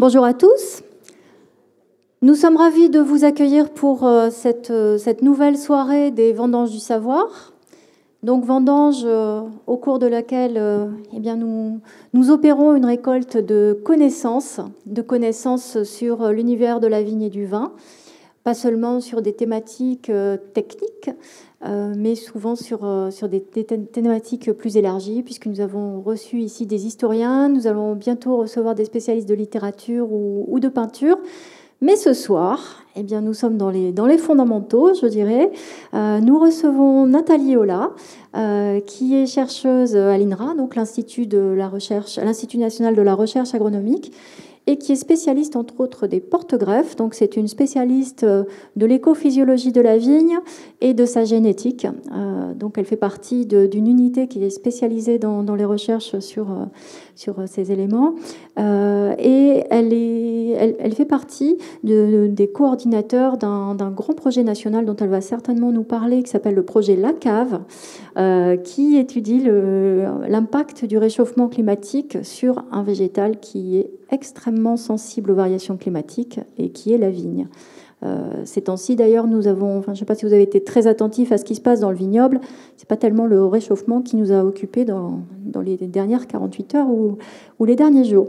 Bonjour à tous. Nous sommes ravis de vous accueillir pour euh, cette, euh, cette nouvelle soirée des Vendanges du Savoir. Donc vendange euh, au cours de laquelle eh bien, nous, nous opérons une récolte de connaissances, de connaissances sur l'univers de la vigne et du vin, pas seulement sur des thématiques techniques, mais souvent sur, sur des, thématiques plus élargies, puisque nous avons reçu ici des historiens, nous allons bientôt recevoir des spécialistes de littérature ou de peinture. Mais ce soir, eh bien, nous sommes dans les, dans les fondamentaux, je dirais. Euh, nous recevons Nathalie Ola, euh, qui est chercheuse à l'INRA, donc l'Institut national de la recherche agronomique, et qui est spécialiste entre autres des porte-greffes. Donc c'est une spécialiste euh, de l'écophysiologie de la vigne et de sa génétique. Euh, donc elle fait partie d'une unité qui est spécialisée dans, les recherches sur, euh, sur ces éléments. et elle, est, elle, fait partie des coordinateurs d'un grand projet national dont elle va certainement nous parler, qui s'appelle le projet La Cave, qui étudie l'impact du réchauffement climatique sur un végétal qui est extrêmement sensible aux variations climatiques et qui est la vigne. Euh, ces temps-ci, d'ailleurs, nous avons, enfin, je ne sais pas si vous avez été très attentif à ce qui se passe dans le vignoble, c'est pas tellement le réchauffement qui nous a occupés dans, les dernières 48 heures ou, les derniers jours.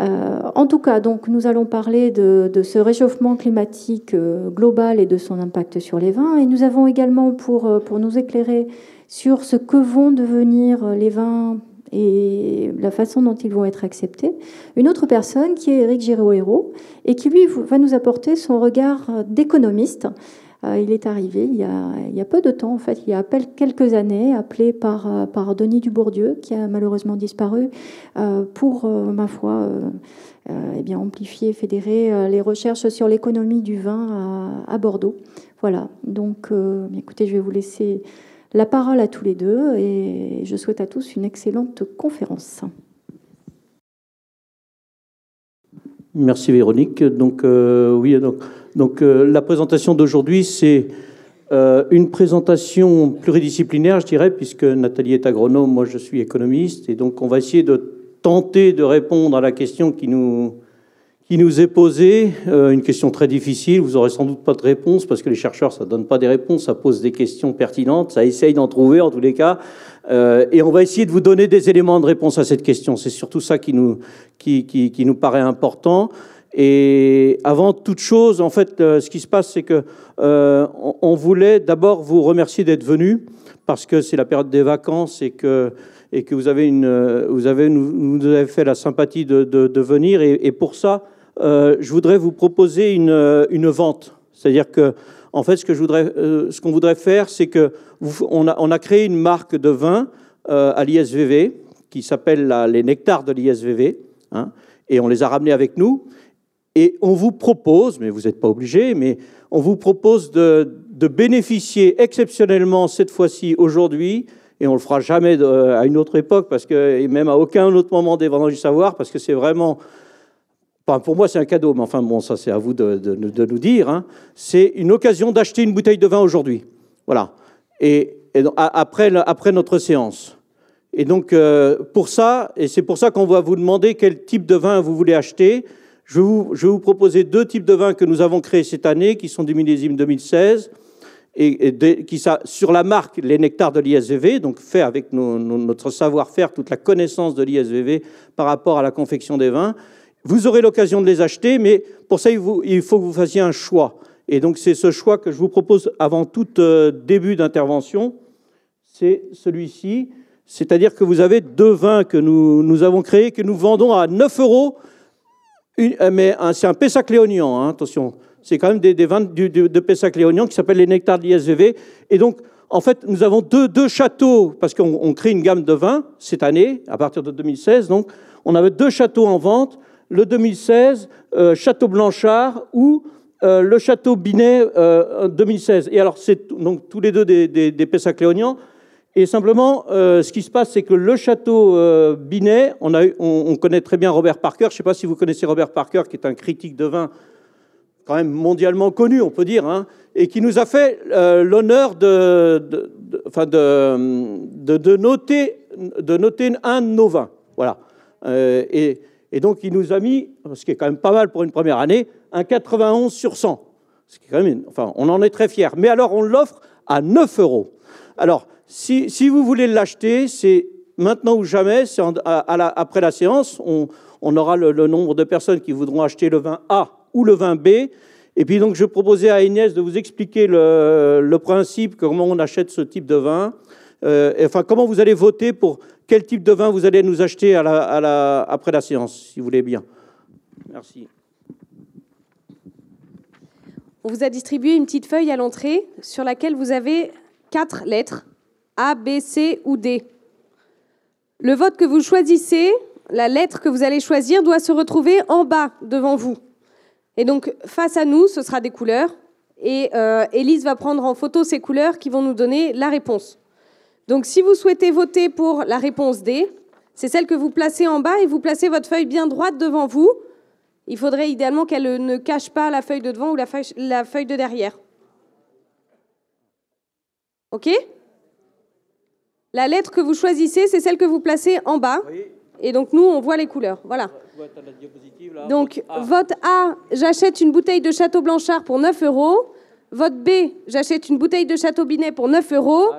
Euh, en tout cas, donc, nous allons parler de, ce réchauffement climatique euh, global et de son impact sur les vins. Et nous avons également, pour, euh, pour nous éclairer sur ce que vont devenir les vins et la façon dont ils vont être acceptés. Une autre personne qui est Eric Girohéro et qui lui va nous apporter son regard d'économiste. Euh, il est arrivé il y, a, peu de temps, en fait, il y a quelques années, appelé par, euh, par Denis Dubourdieu, qui a malheureusement disparu, euh, pour, ma foi, eh bien, amplifier, fédérer les recherches sur l'économie du vin à, Bordeaux. Voilà, donc écoutez, je vais vous laisser la parole à tous les deux et je souhaite à tous une excellente conférence. Merci Véronique. Donc euh, oui, donc, euh, la présentation d'aujourd'hui, c'est euh, une présentation pluridisciplinaire, je dirais, puisque Nathalie est agronome, moi je suis économiste, et donc on va essayer de tenter de répondre à la question qui nous qui nous est posée, euh, une question très difficile. Vous aurez sans doute pas de réponse parce que les chercheurs, ça donne pas des réponses, ça pose des questions pertinentes, ça essaye d'en trouver en tous les cas. Euh, et on va essayer de vous donner des éléments de réponse à cette question. C'est surtout ça qui nous, qui, qui, nous paraît important. Et avant toute chose, en fait, euh, ce qui se passe, c'est que euh, on, voulait d'abord vous remercier d'être venu parce que c'est la période des vacances et que et que vous avez une, vous avez nous, avez fait la sympathie de, de, venir. Et pour ça, euh, je voudrais vous proposer une, euh, une vente. C'est-à-dire que, en fait, ce euh, qu'on voudrait faire, c'est que on, a, créé une marque de vin à l'ISVV qui s'appelle les Nectars de l'ISVV, hein, et on les a ramenés avec nous. Et on vous propose, mais vous n'êtes pas obligé, mais on vous propose de, bénéficier exceptionnellement cette fois-ci aujourd'hui et on le fera jamais à une autre époque, parce que, et même à aucun autre moment des vendanges du savoir, parce que c'est vraiment pour moi, c'est un cadeau, mais enfin, bon, ça, c'est à vous de, nous dire. Hein. C'est une occasion d'acheter une bouteille de vin aujourd'hui. Voilà. Et, après, notre séance. Et donc, euh, pour ça, et c'est pour ça qu'on va vous demander quel type de vin vous voulez acheter. Je vais vous, proposer deux types de vins que nous avons créés cette année, qui sont des millésimes 2016, et, qui sur la marque Les Nectars de l'ISVV, donc fait avec notre savoir-faire, toute la connaissance de l'ISVV par rapport à la confection des vins. Vous aurez l'occasion de les acheter, mais pour ça, il, faut que vous fassiez un choix. Et donc, c'est ce choix que je vous propose avant tout euh, début d'intervention. C'est celui-ci. C'est-à-dire que vous avez deux vins que nous, avons créés, que nous vendons à 9 euros. Euh, mais c'est un Pessac-Léognan, hein, attention. C'est quand même des, vins de Pessac-Léognan qui s'appellent les Nectars de l'ISVV. Et donc, en fait, nous avons deux châteaux, parce qu'on crée une gamme de vins cette année, à partir de 2016. Donc, on avait deux châteaux en vente le 2016, euh, Château Blanchard ou euh, le Château Binet 2016. Euh, Et alors, c'est donc tous les deux des, des, Pessac-Léognan. Et simplement, ce qui se passe, c'est que le château Binet, on, connaît très bien Robert Parker. Je ne sais pas si vous connaissez Robert Parker, qui est un critique de vin quand même mondialement connu, on peut dire, hein, et qui nous a fait l'honneur de, de, noter, de noter un de nos vins. Voilà. et Et donc, il nous a mis, ce qui est quand même pas mal pour une première année, un 91 sur 100. Ce qui est quand même, enfin, on en est très fiers. Mais alors, on l'offre à 9 euros. Alors, si, vous voulez l'acheter, c'est maintenant ou jamais, c'est après la séance, on, aura le, nombre de personnes qui voudront acheter le vin A ou le vin B. Et puis donc, je proposais à Inès de vous expliquer le, principe, comment on achète ce type de vin. Euh, enfin, comment vous allez voter pour quel type de vin vous allez nous acheter après la séance, si vous voulez bien? Merci. On vous a distribué une petite feuille à l'entrée sur laquelle vous avez quatre lettres, A, B, C ou D. Le vote que vous choisissez, la lettre que vous allez choisir, doit se retrouver en bas devant vous. Et donc, face à nous, ce sera des couleurs. Et euh, Élise va prendre en photo ces couleurs qui vont nous donner la réponse. Donc si vous souhaitez voter pour la réponse D, c'est celle que vous placez en bas et vous placez votre feuille bien droite devant vous. Il faudrait idéalement qu'elle ne cache pas la feuille de devant ou la feuille, de derrière. OK? La lettre que vous choisissez, c'est celle que vous placez en bas. Et donc nous, on voit les couleurs. Voilà. Donc vote A, j'achète une bouteille de Château Blanchard pour 9 euros. Vote B, j'achète une bouteille de Château Binet pour 9 euros.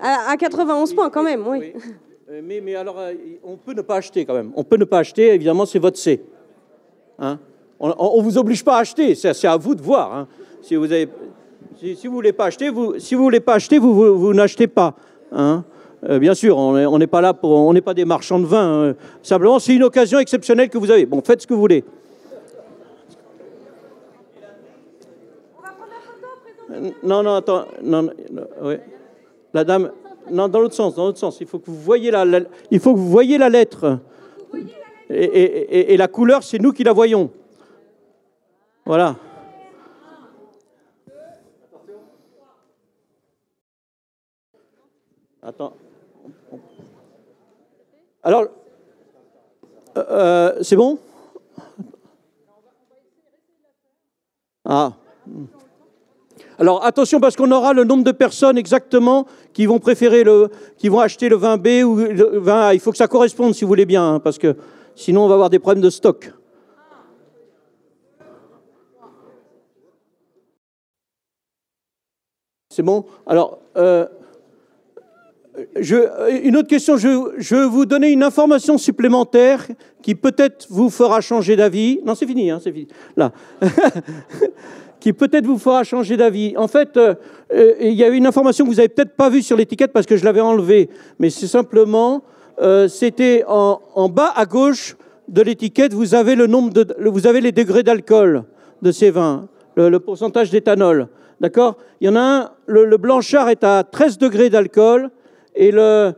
À, 91 points quand même, oui. Euh, mais, mais, alors, euh, on peut ne pas acheter quand même. On peut ne pas acheter, évidemment, c'est votre C. Hein? On ne vous oblige pas à acheter, c'est à vous de voir. Hein. Si vous avez, si, vous voulez pas acheter, vous, si vous voulez pas acheter, vous, vous, n'achetez pas. Hein euh, bien sûr, on n'est pas là pour, on n'est pas des marchands de vin. Simplement, c'est une occasion exceptionnelle que vous avez. Bon, faites ce que vous voulez. Non, non, attends, non, non oui. La dame, non, dans l'autre sens, dans l'autre sens. Il faut que vous voyez la, il faut que vous voyez la lettre. Et, la couleur, c'est nous qui la voyons. Voilà. Attends. Alors, euh, euh, c'est bon? Ah. Alors attention parce qu'on aura le nombre de personnes exactement qui vont préférer le, qui vont acheter le vin B ou le vin A. Il faut que ça corresponde si vous voulez bien, hein, parce que sinon on va avoir des problèmes de stock. C'est bon? Alors, euh, je, une autre question, je, vais vous donner une information supplémentaire qui peut-être vous fera changer d'avis. Non, c'est fini, hein, c'est fini. Là. qui peut-être vous fera changer d'avis. En fait, euh, euh, il y a une information que vous n'avez peut-être pas vue sur l'étiquette parce que je l'avais enlevée, mais c'est simplement, euh, c'était en, bas à gauche de l'étiquette, vous avez le nombre vous avez les degrés d'alcool de ces vins, le, pourcentage d'éthanol. D'accord? Il y en a un, le, Blanchard est à 13 degrés d'alcool et le,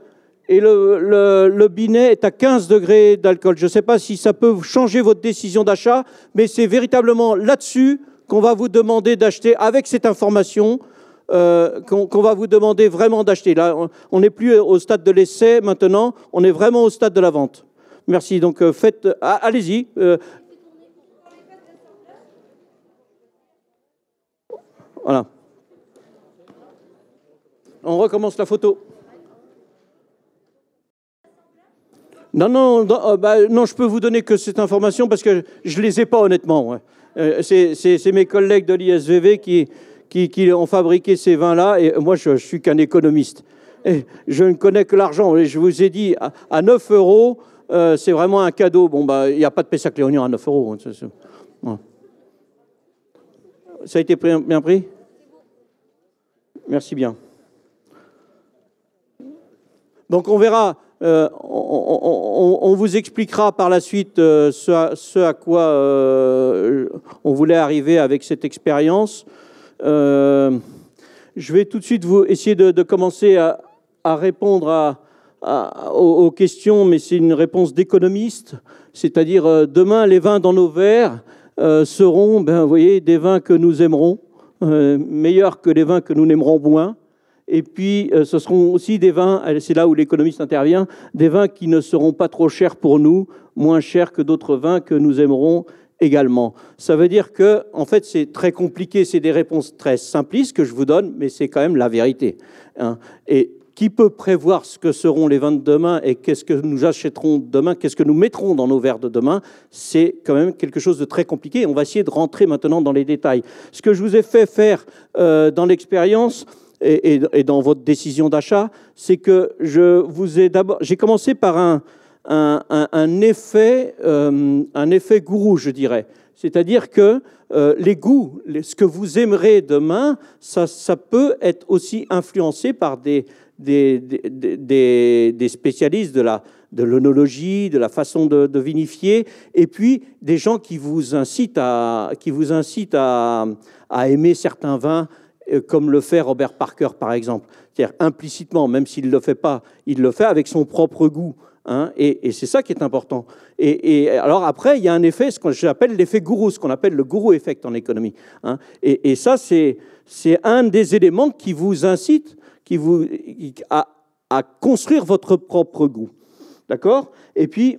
et le, le, le, binet est à 15 degrés d'alcool. Je ne sais pas si ça peut changer votre décision d'achat, mais c'est véritablement là-dessus qu'on va vous demander d'acheter avec cette information, euh, qu'on va vous demander vraiment d'acheter. Là, on n'est plus au stade de l'essai maintenant, on est vraiment au stade de la vente. Merci. Donc euh, faites, ah, allez-y. Euh. voilà. On recommence la photo. Non, non, non, bah, non, je peux vous donner que cette information parce que je ne les ai pas honnêtement. Euh, c'est mes collègues de l'ISVV qui, qui, ont fabriqué ces vins-là, et moi, je, ne suis qu'un économiste. Je ne connais que l'argent. Je vous ai dit, à, 9 euros, euh, c'est vraiment un cadeau. Bon, bah, il n'y a pas de Pessac Léonien à 9 euros. Hein, Ça a été bien pris? Merci bien. Donc on verra euh, on, vous expliquera par la suite euh, ce, à, quoi euh, on voulait arriver avec cette expérience. je vais tout de suite vous essayer de, commencer à, répondre aux, questions, mais c'est une réponse d'économiste, c'est-à-dire demain les vins dans nos verres seront, ben, vous voyez, des vins que nous aimerons, meilleurs que les vins que nous n'aimerons moins. Et puis, euh, ce seront aussi des vins, c'est là où l'économiste intervient, des vins qui ne seront pas trop chers pour nous, moins chers que d'autres vins que nous aimerons également. Ça veut dire que, en fait, c'est très compliqué, c'est des réponses très simplistes que je vous donne, mais c'est quand même la vérité. Hein. Et qui peut prévoir ce que seront les vins de demain et qu'est-ce que nous achèterons demain, qu'est-ce que nous mettrons dans nos verres de demain C'est quand même quelque chose de très compliqué. On va essayer de rentrer maintenant dans les détails. Ce que je vous ai fait faire euh, dans l'expérience et, dans votre décision d'achat, c'est que je vous ai d'abord, j'ai commencé par un, un, effet, euh, un effet gourou, je dirais. C'est-à-dire que euh, les goûts, ce que vous aimerez demain, ça, ça peut être aussi influencé par des, des, des, spécialistes de la de l'onologie, de la façon de, vinifier, et puis des gens qui vous incitent à, qui vous incitent à, à aimer certains vins, comme le fait Robert Parker, par exemple. C'est-à-dire implicitement, même s'il ne le fait pas, il le fait avec son propre goût. Hein, et, c'est ça qui est important. Et, alors après, il y a un effet, ce que j'appelle l'effet gourou, ce qu'on appelle le gourou effect en économie. Hein. Et, ça, c'est un des éléments qui vous incite qui vous, à, à construire votre propre goût. D'accord? Et puis,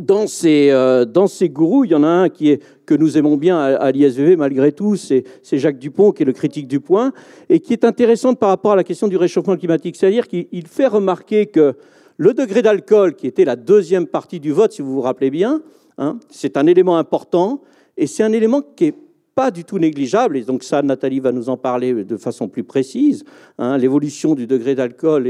dans ces, euh, dans ces gourous, il y en a un qui est, que nous aimons bien à, l'ISVV malgré tout, c'est Jacques Dupont, qui est le critique du point, et qui est intéressant par rapport à la question du réchauffement climatique. C'est-à-dire qu'il fait remarquer que le degré d'alcool, qui était la deuxième partie du vote, si vous vous rappelez bien, hein, c'est un élément important, et c'est un élément qui n'est pas du tout négligeable, et donc ça, Nathalie va nous en parler de façon plus précise, hein, l'évolution du degré d'alcool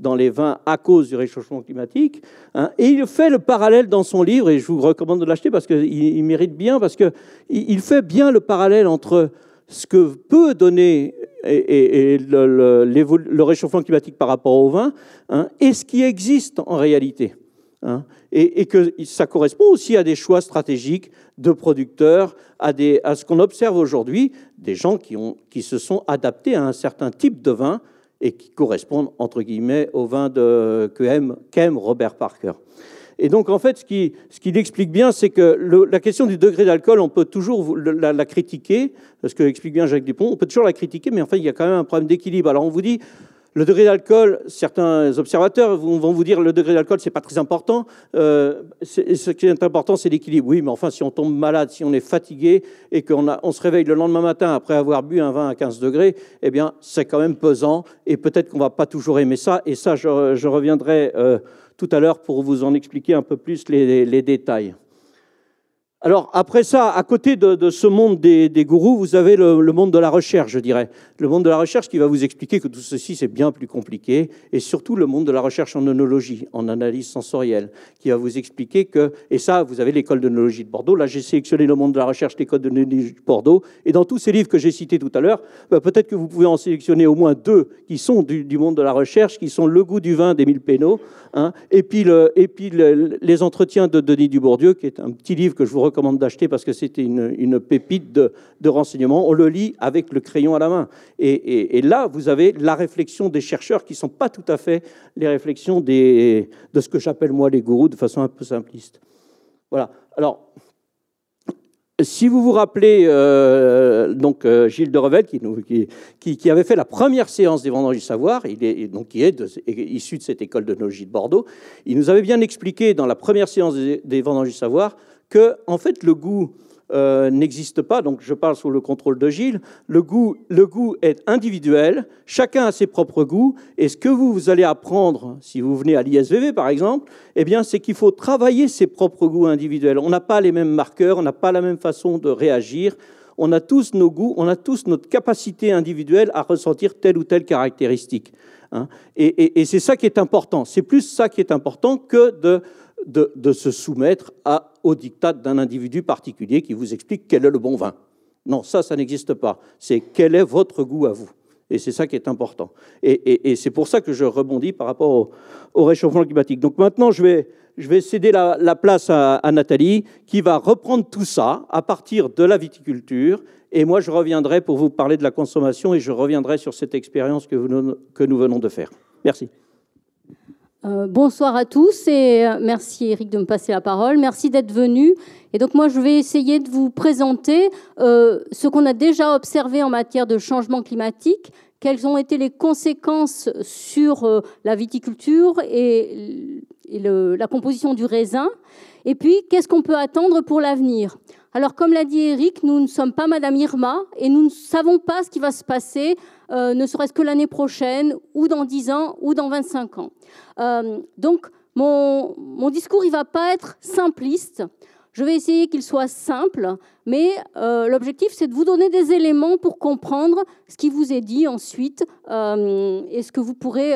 dans les vins à cause du réchauffement climatique. Hein, et il fait le parallèle dans son livre, et je vous recommande de l'acheter parce qu'il il mérite bien, parce qu'il il fait bien le parallèle entre ce que peut donner le, réchauffement climatique par rapport au vin, hein, et ce qui existe en réalité. Hein, et, que ça correspond aussi à des choix stratégiques de producteurs, à, ce qu'on observe aujourd'hui, des gens qui se sont adaptés à un certain type de vin et qui correspondent, entre guillemets, au vin de, qu'aime Robert Parker. Et donc, en fait, ce qu'il ce qui explique bien, c'est que la question du degré d'alcool, on peut toujours la, critiquer, parce que explique bien Jacques Dupont, on peut toujours la critiquer, mais enfin, il y a quand même un problème d'équilibre. Alors, on vous dit, le degré d'alcool, certains observateurs vont vous dire le degré d'alcool, c'est pas très important. Euh, ce qui est important, c'est l'équilibre. Oui, mais enfin, si on tombe malade, si on est fatigué et qu'on on se réveille le lendemain matin après avoir bu un vin à 15 degrés, eh bien, c'est quand même pesant et peut-être qu'on va pas toujours aimer ça. Et ça, je, reviendrai euh, tout à l'heure pour vous en expliquer un peu plus les, détails. Alors après ça, à côté de, ce monde des, gourous, vous avez le, monde de la recherche, je dirais. Le monde de la recherche qui va vous expliquer que tout ceci, c'est bien plus compliqué, et surtout le monde de la recherche en onologie, en analyse sensorielle, qui va vous expliquer que, et ça, vous avez l'école d'onologie de Bordeaux, là j'ai sélectionné le monde de la recherche, l'école d'onologie de Bordeaux, et dans tous ces livres que j'ai cités tout à l'heure, bah, peut-être que vous pouvez en sélectionner au moins deux qui sont du, monde de la recherche, qui sont Le goût du vin d'Émile Pénaud, Hein. et puis, le, et puis les entretiens de Denis Dubourdieu, qui est un petit livre que je vous recommande d'acheter parce que c'était une, pépite de, de renseignements. On le lit avec le crayon à la main. Et, là, vous avez la réflexion des chercheurs qui ne sont pas tout à fait les réflexions de ce que j'appelle moi les gourous de façon un peu simpliste. Voilà. Alors, si vous vous rappelez, euh, donc euh, Gilles de Revel, qui, qui, avait fait la première séance des Vendanges du Savoir, il est, donc, qui est, issu de cette école de de Bordeaux, il nous avait bien expliqué dans la première séance des, des Vendanges du Savoir que, en fait, le goût euh, n'existe pas, donc je parle sous le contrôle de Gilles, le goût, le goût est individuel, chacun a ses propres goûts, et ce que vous, vous allez apprendre, si vous venez à l'ISVV par exemple, eh bien, c'est qu'il faut travailler ses propres goûts individuels. On n'a pas les mêmes marqueurs, on n'a pas la même façon de réagir, on a tous nos goûts, on a tous notre capacité individuelle à ressentir telle ou telle caractéristique. Hein. et c'est ça qui est important, c'est plus ça qui est important que de de, se soumettre au diktat d'un individu particulier qui vous explique quel est le bon vin. Non, ça, ça n'existe pas. C'est quel est votre goût à vous. Et c'est ça qui est important. Et, c'est pour ça que je rebondis par rapport au, réchauffement climatique. Donc maintenant, je vais, je vais céder la, place à, Nathalie, qui va reprendre tout ça à partir de la viticulture. Et moi, je reviendrai pour vous parler de la consommation et je reviendrai sur cette expérience que, que nous venons de faire. Merci. Euh, bonsoir à tous et euh, merci Eric de me passer la parole. Merci d'être venu. Et donc moi je vais essayer de vous présenter euh, ce qu'on a déjà observé en matière de changement climatique, quelles ont été les conséquences sur la viticulture et, la composition du raisin, et puis qu'est-ce qu'on peut attendre pour l'avenir. Alors, comme l'a dit Eric, nous ne sommes pas Madame Irma et nous ne savons pas ce qui va se passer, euh, ne serait-ce que l'année prochaine, ou dans 10 ans, ou dans 25 ans. Euh, donc, mon, discours, il ne va pas être simpliste. Je vais essayer qu'il soit simple, mais euh, l'objectif, c'est de vous donner des éléments pour comprendre ce qui vous est dit ensuite et ce que vous pourrez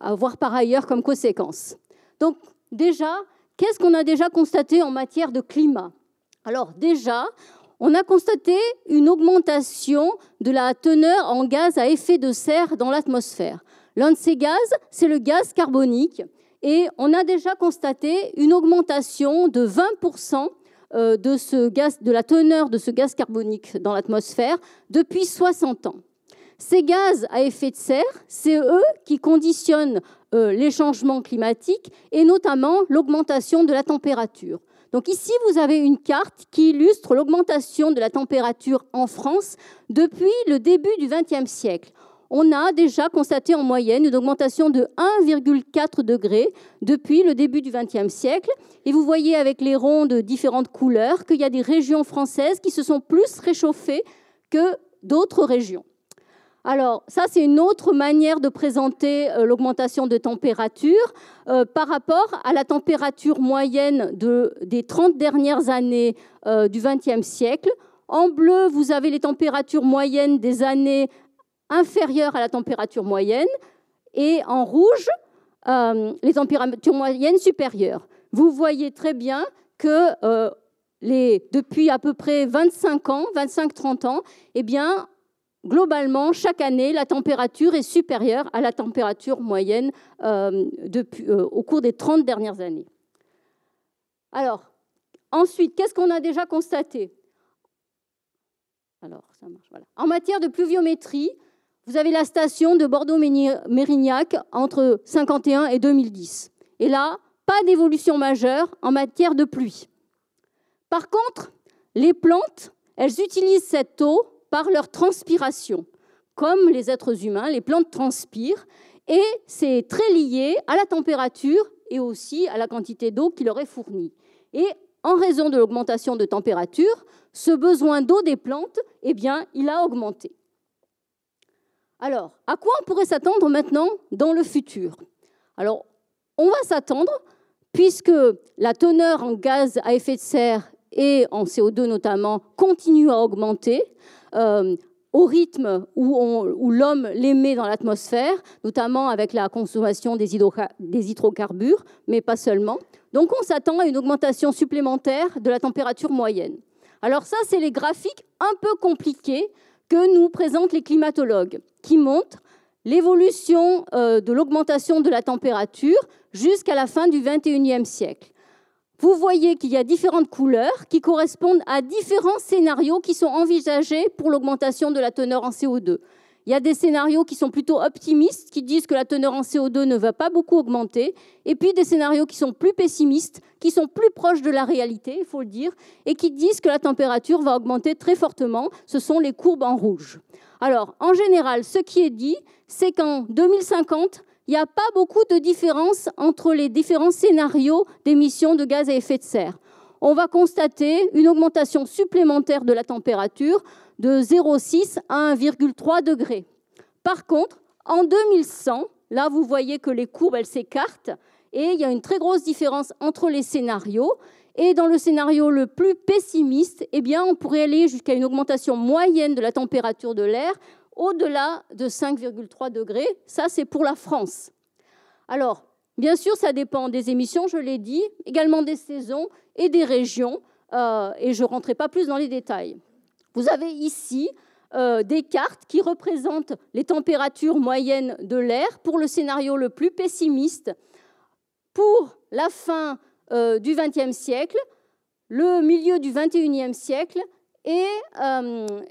avoir par ailleurs comme conséquence. Donc, déjà, qu'est-ce qu'on a déjà constaté en matière de climat? Alors, déjà, on a constaté une augmentation de la teneur en gaz à effet de serre dans l'atmosphère. L'un de ces gaz, c'est le gaz carbonique. Et on a déjà constaté une augmentation de 20% euh, de, la teneur de ce gaz carbonique dans l'atmosphère depuis 60 ans. Ces gaz à effet de serre, c'est eux qui conditionnent euh, les changements climatiques et notamment l'augmentation de la température. Donc ici, vous avez une carte qui illustre l'augmentation de la température en France depuis le début du XXe siècle on a déjà constaté en moyenne une augmentation de 1,4 degrés depuis le début du XXe siècle. Et vous voyez avec les ronds de différentes couleurs qu'il y a des régions françaises qui se sont plus réchauffées que d'autres régions. Alors, ça, c'est une autre manière de présenter euh, l'augmentation de température euh, par rapport à la température moyenne des 30 dernières années euh, du XXe siècle. En bleu, vous avez les températures moyennes des années inférieure à la température moyenne et en rouge, les températures moyennes supérieures. Vous voyez très bien que depuis à peu près 25 ans, 25-30 ans, eh bien, globalement, chaque année, la température est supérieure à la température moyenne euh, depuis, au cours des 30 dernières années. Alors, ensuite, qu'est-ce qu'on a déjà constaté? Alors, ça marche. En matière de pluviométrie, vous avez la station de Bordeaux-Mérignac entre 51 et 2010. Et là, pas d'évolution majeure en matière de pluie. Par contre, les plantes, elles utilisent cette eau par leur transpiration. Comme les êtres humains, les plantes transpirent et c'est très lié à la température et aussi à la quantité d'eau qui leur est fournie. Et en raison de l'augmentation de température, ce besoin d'eau des plantes, eh bien, il a augmenté. Alors, à quoi on pourrait s'attendre maintenant dans le futur? Alors, on va s'attendre, puisque la teneur en gaz à effet de serre et en CO2 notamment continue à augmenter, euh, au rythme où, l'homme l'émet dans l'atmosphère, notamment avec la consommation des, des hydrocarbures, mais pas seulement. Donc on s'attend à une augmentation supplémentaire de la température moyenne. Alors ça, c'est les graphiques un peu compliqués que nous présentent les climatologues, qui montrent l'évolution euh, de l'augmentation de la température jusqu'à la fin du XXIe siècle. Vous voyez qu'il y a différentes couleurs qui correspondent à différents scénarios qui sont envisagés pour l'augmentation de la teneur en CO2. Il y a des scénarios qui sont plutôt optimistes, qui disent que la teneur en CO2 ne va pas beaucoup augmenter, et puis des scénarios qui sont plus pessimistes, qui sont plus proches de la réalité, il faut le dire, et qui disent que la température va augmenter très fortement. Ce sont les courbes en rouge. Alors, en général, ce qui est dit, c'est qu'en 2050, il n'y a pas beaucoup de différence entre les différents scénarios d'émissions de gaz à effet de serre. On va constater une augmentation supplémentaire de la température de 0,6 à 1,3 degré. Par contre, en 2100, là, vous voyez que les courbes, s'écartent et il y a une très grosse différence entre les scénarios. Et dans le scénario le plus pessimiste, eh bien, on pourrait aller jusqu'à une augmentation moyenne de la température de l'air au-delà de 5,3 degrés. Ça, c'est pour la France. Alors, bien sûr, ça dépend des émissions, je l'ai dit, également des saisons et des régions, euh, et je ne rentrerai pas plus dans les détails. Vous avez ici euh, des cartes qui représentent les températures moyennes de l'air pour le scénario le plus pessimiste pour la fin euh, du XXe siècle, le milieu du XXIe siècle et,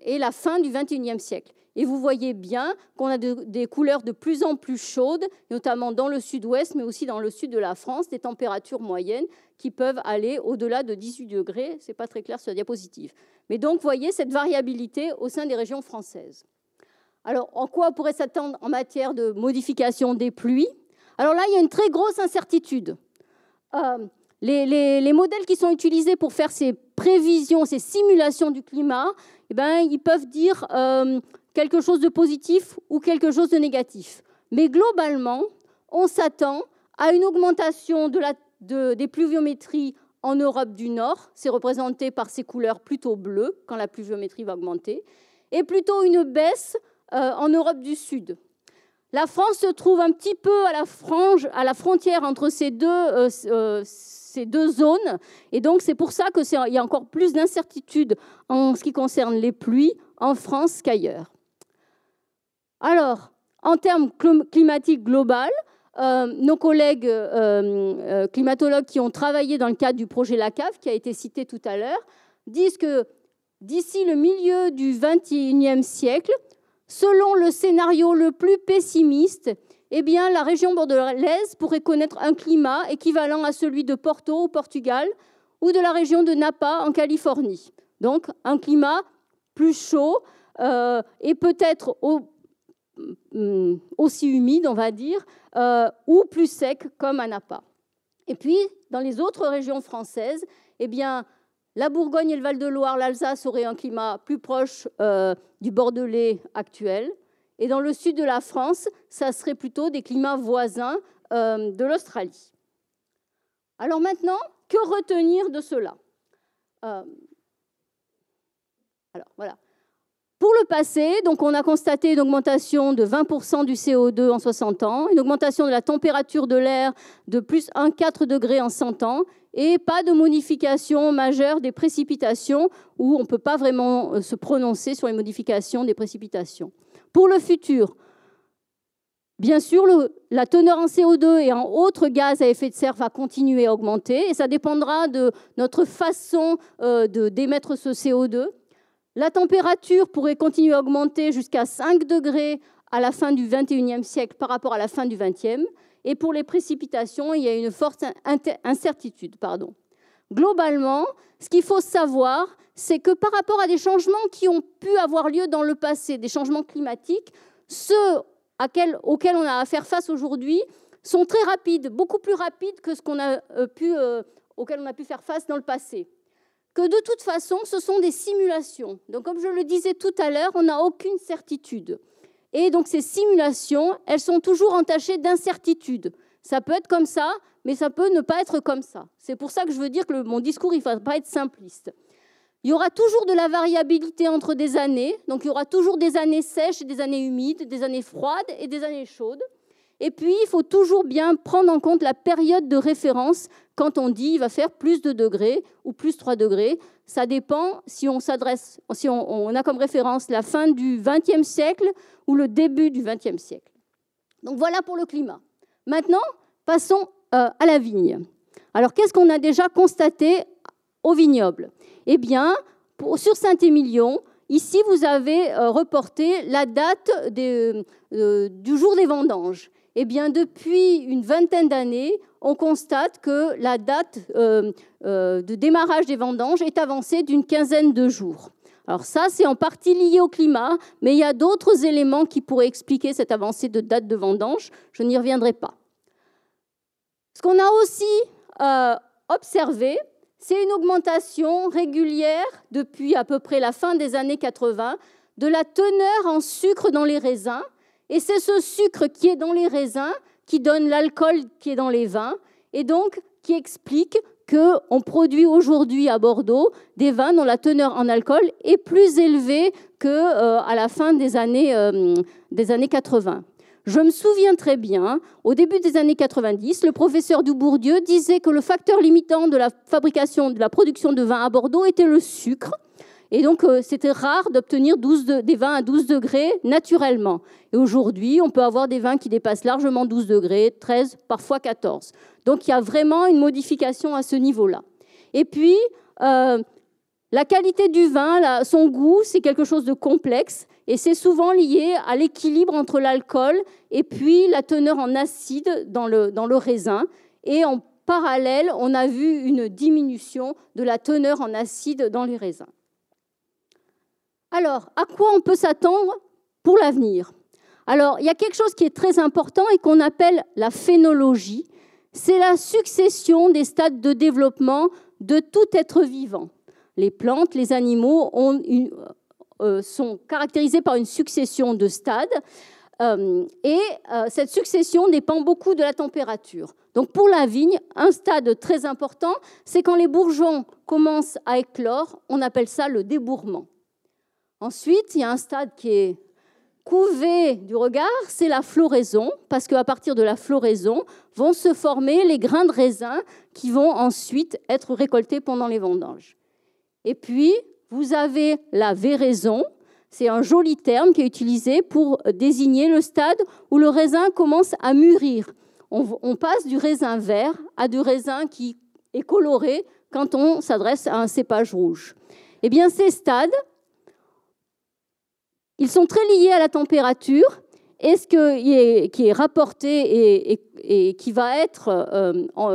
et, la fin du XXIe siècle. Et vous voyez bien qu'on a des couleurs de plus en plus chaudes, notamment dans le sud-ouest, mais aussi dans le sud de la France, des températures moyennes qui peuvent aller au-delà de 18 degrés. Ce n'est pas très clair sur la diapositive. Mais donc, vous voyez cette variabilité au sein des régions françaises. Alors, en quoi on pourrait s'attendre en matière de modification des pluies? Alors là, il y a une très grosse incertitude. Euh, les, modèles qui sont utilisés pour faire ces prévisions, ces simulations du climat, eh ben, ils peuvent dire euh, quelque chose de positif ou quelque chose de négatif. Mais globalement, on s'attend à une augmentation des pluviométries en Europe du Nord, c'est représenté par ces couleurs plutôt bleues quand la pluviométrie va augmenter, et plutôt une baisse euh, en Europe du Sud. La France se trouve un petit peu à la, frange, à la frontière entre ces deux, euh, euh, ces deux zones, et donc c'est pour ça qu'il y a encore plus d'incertitudes en ce qui concerne les pluies en France qu'ailleurs. Alors, en termes climatiques globaux, euh, nos collègues euh, euh, climatologues qui ont travaillé dans le cadre du projet LACAF, qui a été cité tout à l'heure, disent que d'ici le milieu du XXIe siècle, selon le scénario le plus pessimiste, eh la région bordelaise pourrait connaître un climat équivalent à celui de Porto au Portugal ou de la région de Napa en Californie. Donc, un climat plus chaud et peut-être au aussi humide, on va dire, euh, ou plus sec, comme à Napa. Et puis, dans les autres régions françaises, eh bien, la Bourgogne et le Val-de-Loire, l'Alsace auraient un climat plus proche euh, du Bordelais actuel. Et dans le sud de la France, ça serait plutôt des climats voisins euh, de l'Australie. Alors maintenant, que retenir de cela? Alors voilà. Pour le passé, donc on a constaté une augmentation de 20% du CO2 en 60 ans, une augmentation de la température de l'air de plus 1,4 degré en 100 ans, et pas de modification majeure des précipitations, où on ne peut pas vraiment euh, se prononcer sur les modifications des précipitations. Pour le futur, Bien sûr, la teneur en CO2 et en autres gaz à effet de serre va continuer à augmenter et ça dépendra de notre façon euh, d'émettre ce CO2. La température pourrait continuer à augmenter jusqu'à 5 degrés à la fin du 21e siècle par rapport à la fin du 20e. Et pour les précipitations, il y a une forte incertitude. Globalement, ce qu'il faut savoir, c'est que par rapport à des changements qui ont pu avoir lieu dans le passé, des changements climatiques, ceux auxquels on a à faire face aujourd'hui sont très rapides, beaucoup plus rapides que ce qu'on a euh, pu, euh, auxquels on a pu faire face dans le passé que de toute façon, ce sont des simulations. Donc, comme je le disais tout à l'heure, on n'a aucune certitude. Et donc, ces simulations, elles sont toujours entachées d'incertitudes. Ça peut être comme ça, mais ça peut ne pas être comme ça. C'est pour ça que je veux dire que mon discours, il ne va pas être simpliste. Il y aura toujours de la variabilité entre des années. Donc, il y aura toujours des années sèches et des années humides, des années froides et des années chaudes. Et puis, il faut toujours bien prendre en compte la période de référence quand on dit il va faire plus de degrés ou plus 3 degrés. Ça dépend si on s'adresse, si on, a comme référence la fin du XXe siècle ou le début du XXe siècle. Donc voilà pour le climat. Maintenant, passons euh, à la vigne. Alors, qu'est-ce qu'on a déjà constaté au vignoble? Eh bien, sur Saint-Émilion, ici, vous avez euh, reporté la date euh, du jour des vendanges. Eh bien, depuis une vingtaine d'années, on constate que la date euh, euh, de démarrage des vendanges est avancée d'une quinzaine de jours. Alors ça, c'est en partie lié au climat, mais il y a d'autres éléments qui pourraient expliquer cette avancée de date de vendange. Je n'y reviendrai pas. Ce qu'on a aussi euh, observé, c'est une augmentation régulière depuis à peu près la fin des années 80 de la teneur en sucre dans les raisins et c'est ce sucre qui est dans les raisins qui donne l'alcool qui est dans les vins, et donc qui explique qu'on produit aujourd'hui à Bordeaux des vins dont la teneur en alcool est plus élevée qu'à euh, la fin des années, euh, des années 80. Je me souviens très bien, au début des années 90, le professeur Dubourdieu disait que le facteur limitant de la fabrication, de la production de vin à Bordeaux était le sucre. Et donc, euh, c'était rare d'obtenir des vins à 12 degrés naturellement. Et aujourd'hui, on peut avoir des vins qui dépassent largement 12 degrés, 13, parfois 14. Donc, il y a vraiment une modification à ce niveau-là. Et puis, euh, la qualité du vin, son goût, c'est quelque chose de complexe. Et c'est souvent lié à l'équilibre entre l'alcool et puis la teneur en acide dans le, dans le raisin. Et en parallèle, on a vu une diminution de la teneur en acide dans les raisins. Alors, à quoi on peut s'attendre pour l'avenir? Alors, il y a quelque chose qui est très important et qu'on appelle la phénologie. c'est la succession des stades de développement de tout être vivant. Les plantes, les animaux euh, sont caractérisés par une succession de stades. Euh, et euh, cette succession dépend beaucoup de la température. Donc pour la vigne, un stade très important, c'est quand les bourgeons commencent à éclore, on appelle ça le débourrement. Ensuite, il y a un stade qui est couvé du regard, c'est la floraison, parce qu'à partir de la floraison vont se former les grains de raisin qui vont ensuite être récoltés pendant les vendanges. Et puis, vous avez la véraison, c'est un joli terme qui est utilisé pour désigner le stade où le raisin commence à mûrir. On, passe du raisin vert à du raisin qui est coloré quand on s'adresse à un cépage rouge. Eh bien, ces stades, ils sont très liés à la température. Et ce qui est, rapporté et, euh,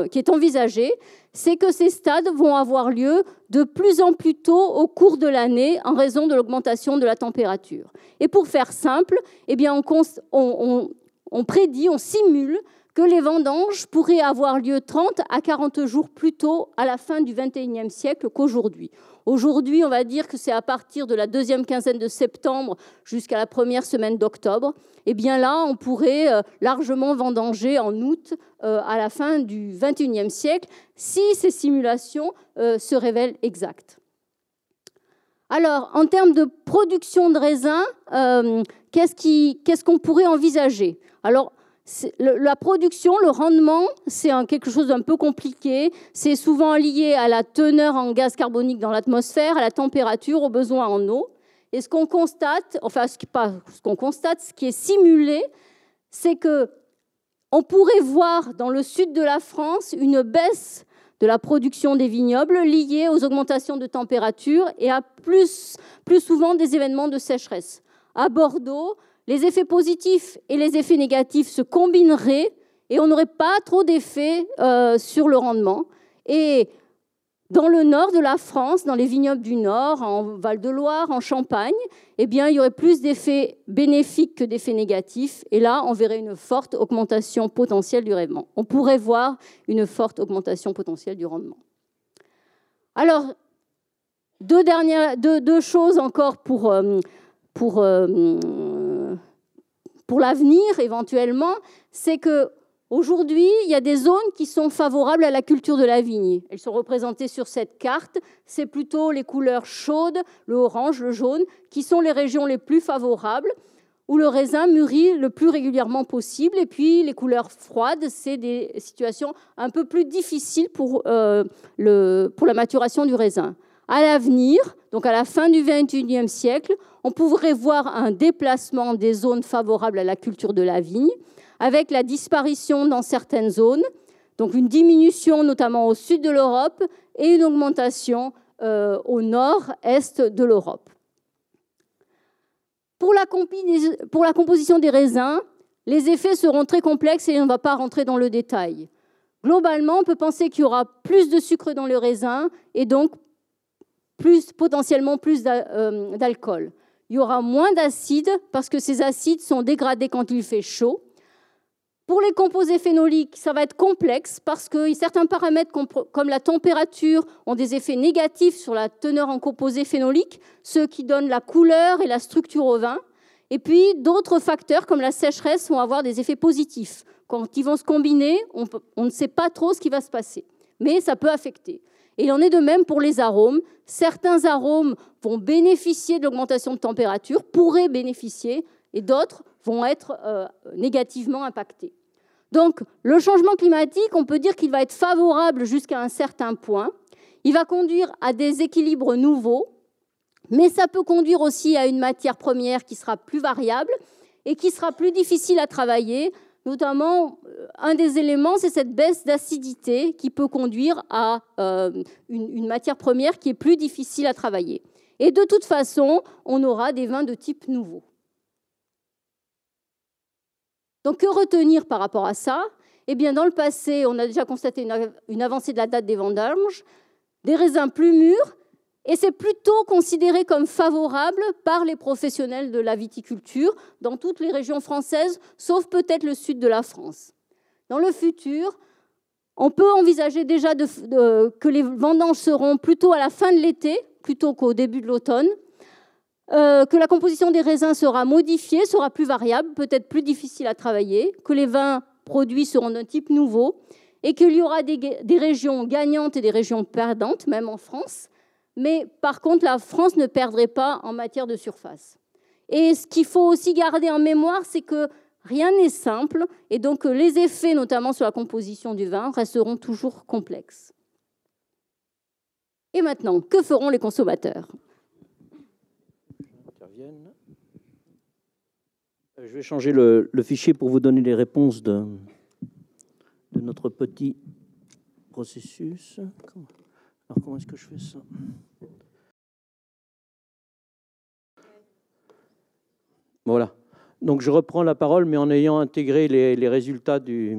qui est envisagé, c'est que ces stades vont avoir lieu de plus en plus tôt au cours de l'année en raison de l'augmentation de la température. Et pour faire simple, eh on prédit, on simule que les vendanges pourraient avoir lieu 30 à 40 jours plus tôt à la fin du XXIe siècle qu'aujourd'hui. Aujourd'hui, on va dire que c'est à partir de la deuxième quinzaine de septembre jusqu'à la première semaine d'octobre. Eh bien là, on pourrait euh, largement vendanger en août euh, à la fin du XXIe siècle si ces simulations euh, se révèlent exactes. Alors, en termes de production de raisins, qu'est-ce qu'on pourrait envisager? La production, le rendement, c'est quelque chose d'un peu compliqué. C'est souvent lié à la teneur en gaz carbonique dans l'atmosphère, à la température, aux besoins en eau. Et ce qu'on constate, enfin, ce, pas ce qu'on constate, ce qui est simulé, c'est que on pourrait voir dans le sud de la France une baisse de la production des vignobles liée aux augmentations de température et à plus, plus souvent des événements de sécheresse. À Bordeaux, les effets positifs et les effets négatifs se combineraient et on n'aurait pas trop d'effets euh, sur le rendement. Et dans le nord de la France, dans les vignobles du Nord, en Val-de-Loire, en Champagne, eh bien, il y aurait plus d'effets bénéfiques que d'effets négatifs. Et là, on verrait une forte augmentation potentielle du rendement. On pourrait voir une forte augmentation potentielle du rendement. Alors, deux, dernières, deux, choses encore pour, euh, pour euh, pour l'avenir éventuellement, c'est que aujourd'hui, il y a des zones qui sont favorables à la culture de la vigne. Elles sont représentées sur cette carte. C'est plutôt les couleurs chaudes, le orange, le jaune, qui sont les régions les plus favorables où le raisin mûrit le plus régulièrement possible. Et puis les couleurs froides, c'est des situations un peu plus difficiles pour, euh, le, pour la maturation du raisin. À l'avenir, donc à la fin du XXIe siècle, on pourrait voir un déplacement des zones favorables à la culture de la vigne, avec la disparition dans certaines zones, donc une diminution notamment au sud de l'Europe et une augmentation euh, au nord-est de l'Europe. Pour pour la composition des raisins, les effets seront très complexes et on ne va pas rentrer dans le détail. Globalement, on peut penser qu'il y aura plus de sucre dans le raisin et donc plus, potentiellement plus euh, d'alcool il y aura moins d'acides parce que ces acides sont dégradés quand il fait chaud. Pour les composés phénoliques, ça va être complexe parce que certains paramètres comme la température ont des effets négatifs sur la teneur en composés phénoliques, ceux qui donnent la couleur et la structure au vin. Et puis d'autres facteurs comme la sécheresse vont avoir des effets positifs. Quand ils vont se combiner, on, on ne sait pas trop ce qui va se passer, mais ça peut affecter. Et il en est de même pour les arômes. Certains arômes vont bénéficier de l'augmentation de température, pourraient bénéficier, et d'autres vont être euh, négativement impactés. Donc le changement climatique, on peut dire qu'il va être favorable jusqu'à un certain point. Il va conduire à des équilibres nouveaux, mais ça peut conduire aussi à une matière première qui sera plus variable et qui sera plus difficile à travailler Notamment, euh, un des éléments, c'est cette baisse d'acidité qui peut conduire à euh, une, matière première qui est plus difficile à travailler. Et de toute façon, on aura des vins de type nouveau. Donc que retenir par rapport à ça? Eh bien, dans le passé, on a déjà constaté une avancée de la date des vendanges, des raisins plus mûrs et c'est plutôt considéré comme favorable par les professionnels de la viticulture dans toutes les régions françaises, sauf peut-être le sud de la France. Dans le futur, On peut envisager déjà que les vendanges seront plutôt à la fin de l'été plutôt qu'au début de l'automne. Euh, que la composition des raisins sera modifiée, sera plus variable, peut-être plus difficile à travailler, que les vins produits seront d'un type nouveau et qu'il y aura des, des, régions gagnantes et des régions perdantes, même en France. Mais par contre, la France ne perdrait pas en matière de surface. Et ce qu'il faut aussi garder en mémoire, c'est que rien n'est simple et donc les effets, notamment sur la composition du vin, resteront toujours complexes. Et maintenant, que feront les consommateurs? Euh, je vais changer le, fichier pour vous donner les réponses de, de notre petit processus. Alors, comment est-ce que je fais ça? Voilà. Donc, je reprends la parole, mais en ayant intégré les, résultats du,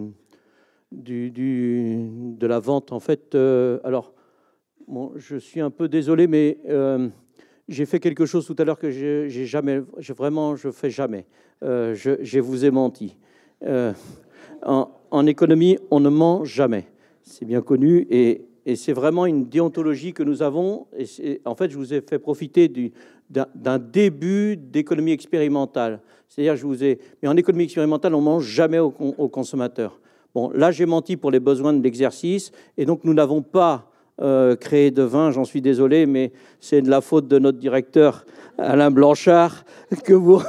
de la vente. En fait, euh, alors, bon, je suis un peu désolé, mais euh, j'ai fait quelque chose tout à l'heure que j'ai jamais, vraiment, je fais jamais. Euh, je, vous ai menti. Euh, en, économie, on ne ment jamais. C'est bien connu et, c'est vraiment une déontologie que nous avons. Et en fait, je vous ai fait profiter d'un début d'économie expérimentale. C'est-à-dire, je vous ai. Mais en économie expérimentale, on mange jamais aux au consommateurs. Bon, là, j'ai menti pour les besoins de l'exercice, et donc nous n'avons pas euh, créé de vin, j'en suis désolé, mais c'est de la faute de notre directeur Alain Blanchard que vous,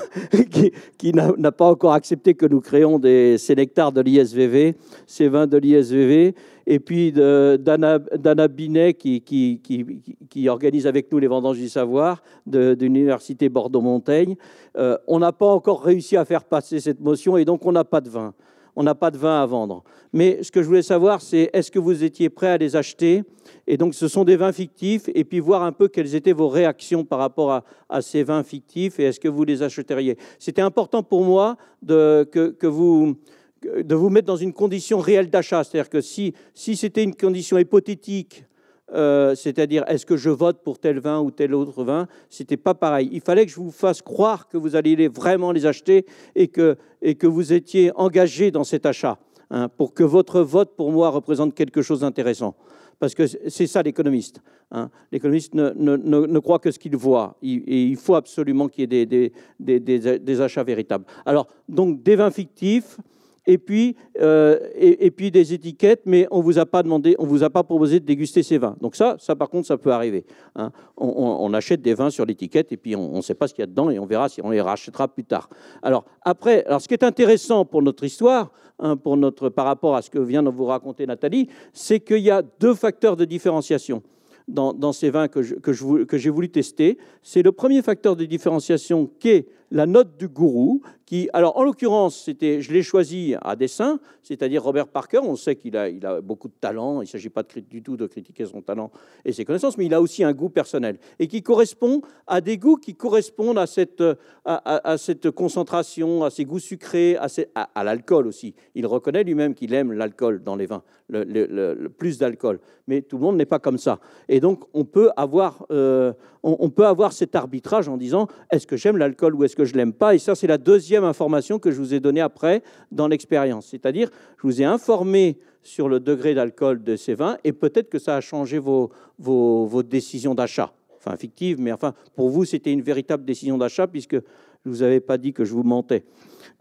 qui, n'a pas encore accepté que nous créions des, ces nectars de l'ISVV, ces vins de l'ISVV, et puis d'Anna Binet qui, organise avec nous les vendanges du savoir de, l'Université Bordeaux-Montaigne. Euh, on n'a pas encore réussi à faire passer cette motion et donc on n'a pas de vin. On n'a pas de vin à vendre. Mais ce que je voulais savoir, c'est est-ce que vous étiez prêt à les acheter? Et donc, ce sont des vins fictifs, et puis voir un peu quelles étaient vos réactions par rapport à, ces vins fictifs, et est-ce que vous les achèteriez C'était important pour moi de, que, vous de vous mettre dans une condition réelle d'achat. C'est-à-dire que si, si c'était une condition hypothétique, euh, c'est-à-dire est-ce que je vote pour tel vin ou tel autre vin, c'était pas pareil. Il fallait que je vous fasse croire que vous alliez vraiment les acheter et que, et que vous étiez engagé dans cet achat. Hein, pour que votre vote, pour moi, représente quelque chose d'intéressant. Parce que c'est ça l'économiste. Hein. L'économiste ne, ne, ne, croit que ce qu'il voit. Il, et il faut absolument qu'il y ait des, des, des, des, achats véritables. Alors, donc, des vins fictifs, et puis, euh, et, puis des étiquettes, mais on vous a pas demandé, on vous a pas proposé de déguster ces vins. Donc ça, ça par contre, ça peut arriver. Hein. On, achète des vins sur l'étiquette et puis on ne sait pas ce qu'il y a dedans et on verra si on les rachètera plus tard. Alors après, alors ce qui est intéressant pour notre histoire, hein, pour notre par rapport à ce que vient de vous raconter Nathalie, c'est qu'il y a deux facteurs de différenciation. Dans, ces vins que, je, que, que j'ai voulu tester. C'est le premier facteur de différenciation qui est la note du gourou, qui, alors en l'occurrence, c'était, je l'ai choisi à dessein, c'est-à-dire Robert Parker. On sait qu'il a, beaucoup de talent. Il ne s'agit pas de, du tout de critiquer son talent et ses connaissances, mais il a aussi un goût personnel et qui correspond à des goûts qui correspondent à cette, concentration, à ces goûts sucrés, à, à, l'alcool aussi. Il reconnaît lui-même qu'il aime l'alcool dans les vins, le, plus d'alcool. Mais tout le monde n'est pas comme ça. Et donc, on peut avoir, euh, on, peut avoir cet arbitrage en disant est-ce que j'aime l'alcool ou est-ce que je l'aime pas? Et ça, c'est la deuxième information que je vous ai donnée après dans l'expérience. C'est-à-dire, je vous ai informé sur le degré d'alcool de ces vins et peut-être que ça a changé vos, vos, décisions d'achat. Enfin, fictives, mais enfin, pour vous, c'était une véritable décision d'achat puisque je ne vous avais pas dit que je vous mentais.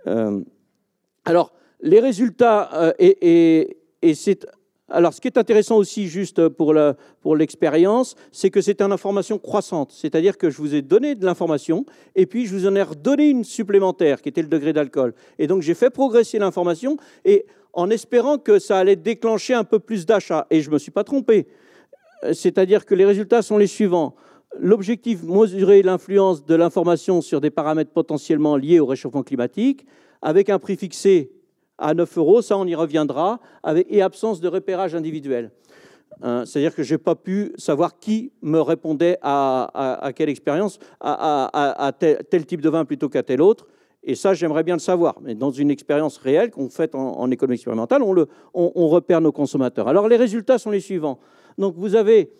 Euh, alors, les résultats, euh, et, et c'est alors, ce qui est intéressant aussi, juste pour l'expérience, c'est que c'est une information croissante. C'est-à-dire que je vous ai donné de l'information, et puis je vous en ai redonné une supplémentaire, qui était le degré d'alcool. Et donc, j'ai fait progresser l'information, et en espérant que ça allait déclencher un peu plus d'achats. Et je ne me suis pas trompé. C'est-à-dire que les résultats sont les suivants. L'objectif, mesurer l'influence de l'information sur des paramètres potentiellement liés au réchauffement climatique, avec un prix fixé à 9 euros, ça on y reviendra, et absence de repérage individuel. Hein, c'est-à-dire que je n'ai pas pu savoir qui me répondait à, quelle expérience, à, tel, type de vin plutôt qu'à tel autre. Et ça, j'aimerais bien le savoir. Mais dans une expérience réelle qu'on fait en, économie expérimentale, on, repère nos consommateurs. Alors les résultats sont les suivants. Donc vous avez,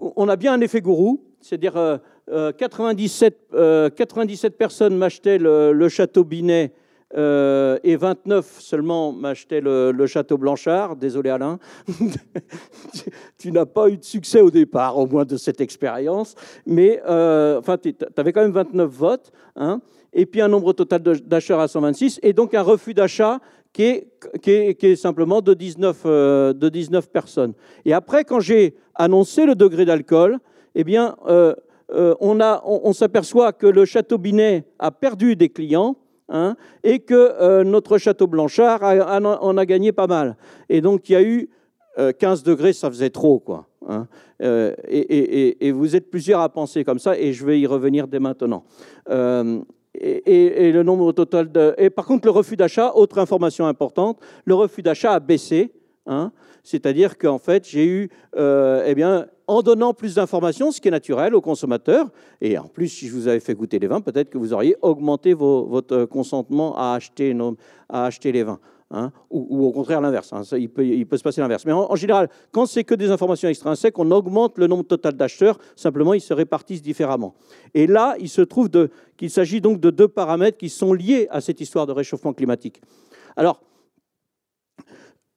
on a bien un effet gourou, c'est-à-dire 97, euh, 97, euh, personnes m'achetaient le, château Binet euh, et 29 seulement m'achetaient le, Château Blanchard. Désolé Alain, tu, n'as pas eu de succès au départ, au moins de cette expérience, mais euh, enfin, tu avais quand même 29 votes, hein, et puis un nombre total d'acheteurs à 126, et donc un refus d'achat qui est, qui, est, simplement de 19, euh, de 19 personnes. Et après, quand j'ai annoncé le degré d'alcool, eh bien, on, on s'aperçoit que le Château Binet a perdu des clients, Hein, et que euh, notre château Blanchard en a gagné pas mal. Et donc il y a eu 15 euh, degrés, ça faisait trop, quoi. Hein. Euh, et, vous êtes plusieurs à penser comme ça, et je vais y revenir dès maintenant. Et, le nombre total de. Et par contre, le refus d'achat, autre information importante, le refus d'achat a baissé. Hein, c'est-à-dire qu'en fait, j'ai eu eh bien, en donnant plus d'informations, ce qui est naturel aux consommateurs. Et en plus, si je vous avais fait goûter les vins, peut-être que vous auriez augmenté votre consentement à acheter, à acheter les vins. Hein, ou, au contraire l'inverse. Hein. il, peut, il, peut, se passer l'inverse. Mais en, général, quand c'est que des informations extrinsèques, on augmente le nombre total d'acheteurs. Simplement, ils se répartissent différemment. Et là, il se trouve qu'il s'agit donc de deux paramètres qui sont liés à cette histoire de réchauffement climatique. Alors,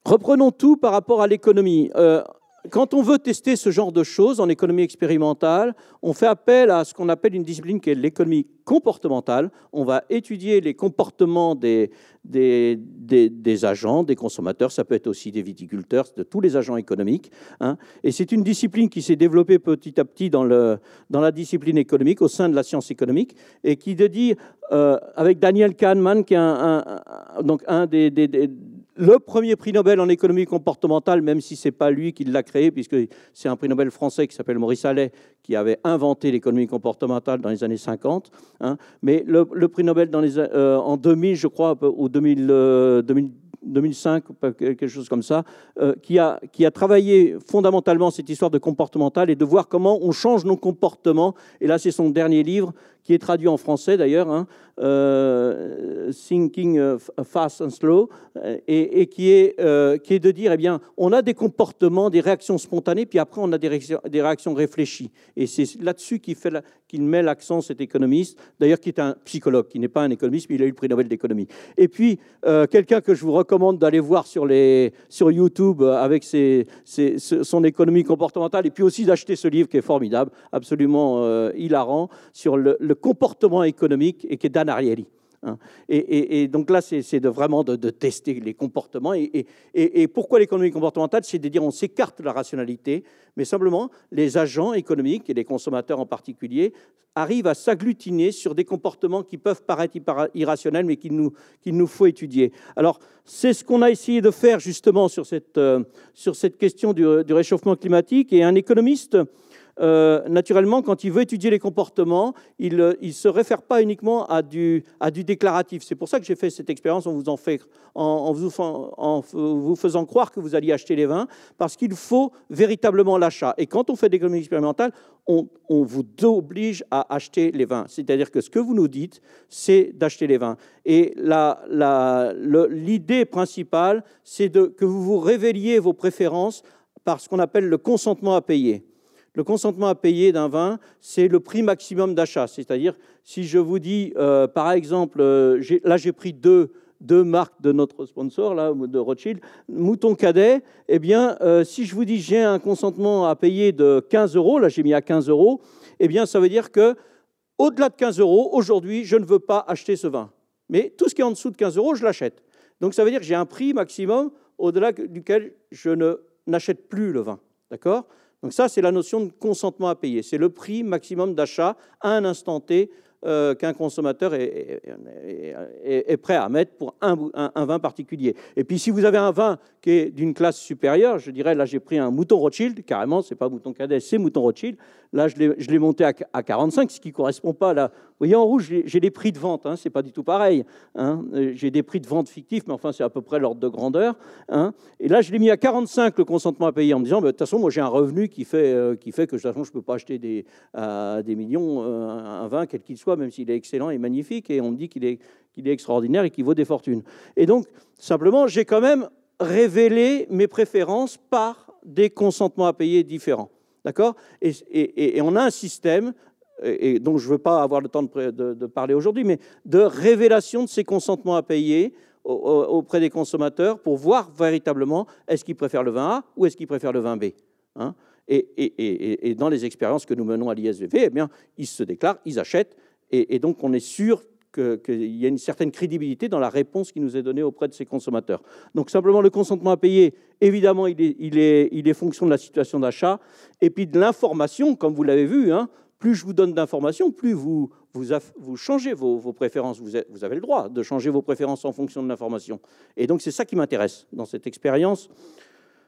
reprenons tout par rapport à l'économie. Euh, quand on veut tester ce genre de choses en économie expérimentale, on fait appel à ce qu'on appelle une discipline qui est l'économie comportementale. On va étudier les comportements des, agents, des consommateurs, ça peut être aussi des viticulteurs, de tous les agents économiques. Hein. Et c'est une discipline qui s'est développée petit à petit dans, la discipline économique, au sein de la science économique, et qui dit, euh, avec Daniel Kahneman, qui est donc un des, le premier prix Nobel en économie comportementale, même si ce n'est pas lui qui l'a créé, puisque c'est un prix Nobel français qui s'appelle Maurice Allais, qui avait inventé l'économie comportementale dans les années 50. Hein. Mais le, prix Nobel euh, en 2000, je crois, ou 2000, 2005, quelque chose comme ça, euh, qui, a, qui a travaillé fondamentalement cette histoire de comportemental et de voir comment on change nos comportements. Et là, c'est son dernier livre qui est traduit en français d'ailleurs, hein, euh, Thinking euh, Fast and Slow, euh, et, qui, est, qui est de dire, eh bien, on a des comportements, des réactions spontanées, puis après on a des réactions, des réactions réfléchies. Et c'est là-dessus qu'il, fait qu'il met l'accent, cet économiste, d'ailleurs qui est un psychologue, qui n'est pas un économiste, mais il a eu le prix Nobel d'économie. Et puis, quelqu'un que je vous recommande d'aller voir sur, les, sur YouTube avec ses, son économie comportementale, et puis aussi d'acheter ce livre qui est formidable, absolument hilarant, sur le comportement économique et qui est Dan Ariely. Hein. Et, donc là, c'est de, vraiment de, tester les comportements. Et, pourquoi l'économie comportementale? C'est de dire on s'écarte de la rationalité, mais simplement les agents économiques et les consommateurs en particulier arrivent à s'agglutiner sur des comportements qui peuvent paraître irrationnels, mais qu'il nous, faut étudier. Alors, c'est ce qu'on a essayé de faire justement sur cette, euh, sur cette question du, du réchauffement climatique. Et un économiste euh, naturellement, quand il veut étudier les comportements, il ne euh, se réfère pas uniquement à du, déclaratif. C'est pour ça que j'ai fait cette expérience en, vous, faisant croire que vous alliez acheter les vins, parce qu'il faut véritablement l'achat. Et quand on fait de l'économie expérimentale, on, on, vous oblige à acheter les vins. C'est-à-dire que ce que vous nous dites, c'est d'acheter les vins. Et l'idée principale, c'est que vous vous révéliez vos préférences par ce qu'on appelle le consentement à payer. Le consentement à payer d'un vin, c'est le prix maximum d'achat. C'est-à-dire, si je vous dis, euh, par exemple, euh, là j'ai pris deux, deux marques de notre sponsor, là, de Rothschild, Mouton Cadet, eh bien, euh, si je vous dis j'ai un consentement à payer de 15 euros, là j'ai mis à 15 euros, eh bien, ça veut dire que au-delà de 15 euros, aujourd'hui, je ne veux pas acheter ce vin. Mais tout ce qui est en dessous de 15 euros, je l'achète. Donc ça veut dire que j'ai un prix maximum au-delà duquel je n'achète plus le vin. D'accord? Donc ça, c'est la notion de consentement à payer. C'est le prix maximum d'achat à un instant T euh, qu'un consommateur est, prêt à mettre pour un, un, vin particulier. Et puis si vous avez un vin qui est d'une classe supérieure, je dirais, là j'ai pris un mouton Rothschild, carrément, c'est pas mouton cadet, c'est mouton Rothschild, là je l'ai monté à, à, 45, ce qui ne correspond pas à la... Voyez en rouge, j'ai des prix de vente, hein, c'est pas du tout pareil. Hein. J'ai des prix de vente fictifs, mais enfin c'est à peu près l'ordre de grandeur. Hein. Et là je l'ai mis à 45 le consentement à payer en me disant, bah, de toute façon moi j'ai un revenu qui fait, euh, que de toute façon je ne peux pas acheter des, des millions, euh, un vin quel qu'il soit même s'il est excellent et magnifique, et on me dit qu'il est, extraordinaire et qu'il vaut des fortunes. Et donc, simplement, j'ai quand même révélé mes préférences par des consentements à payer différents. D'accord? Et, on a un système et donc je ne veux pas avoir le temps de, parler aujourd'hui, mais de révélation de ces consentements à payer auprès des consommateurs pour voir véritablement est-ce qu'ils préfèrent le vin A ou est-ce qu'ils préfèrent le vin B. Hein. et, dans les expériences que nous menons à l'ISVV, eh bien, ils se déclarent, ils achètent, et, donc on est sûr qu'il y a une certaine crédibilité dans la réponse qui nous est donnée auprès de ces consommateurs. Donc simplement le consentement à payer, évidemment, il est fonction de la situation d'achat, et puis de l'information, comme vous l'avez vu, hein, plus je vous donne d'informations, plus vous, changez vos, préférences. Vous, avez le droit de changer vos préférences en fonction de l'information. Et donc, c'est ça qui m'intéresse dans cette expérience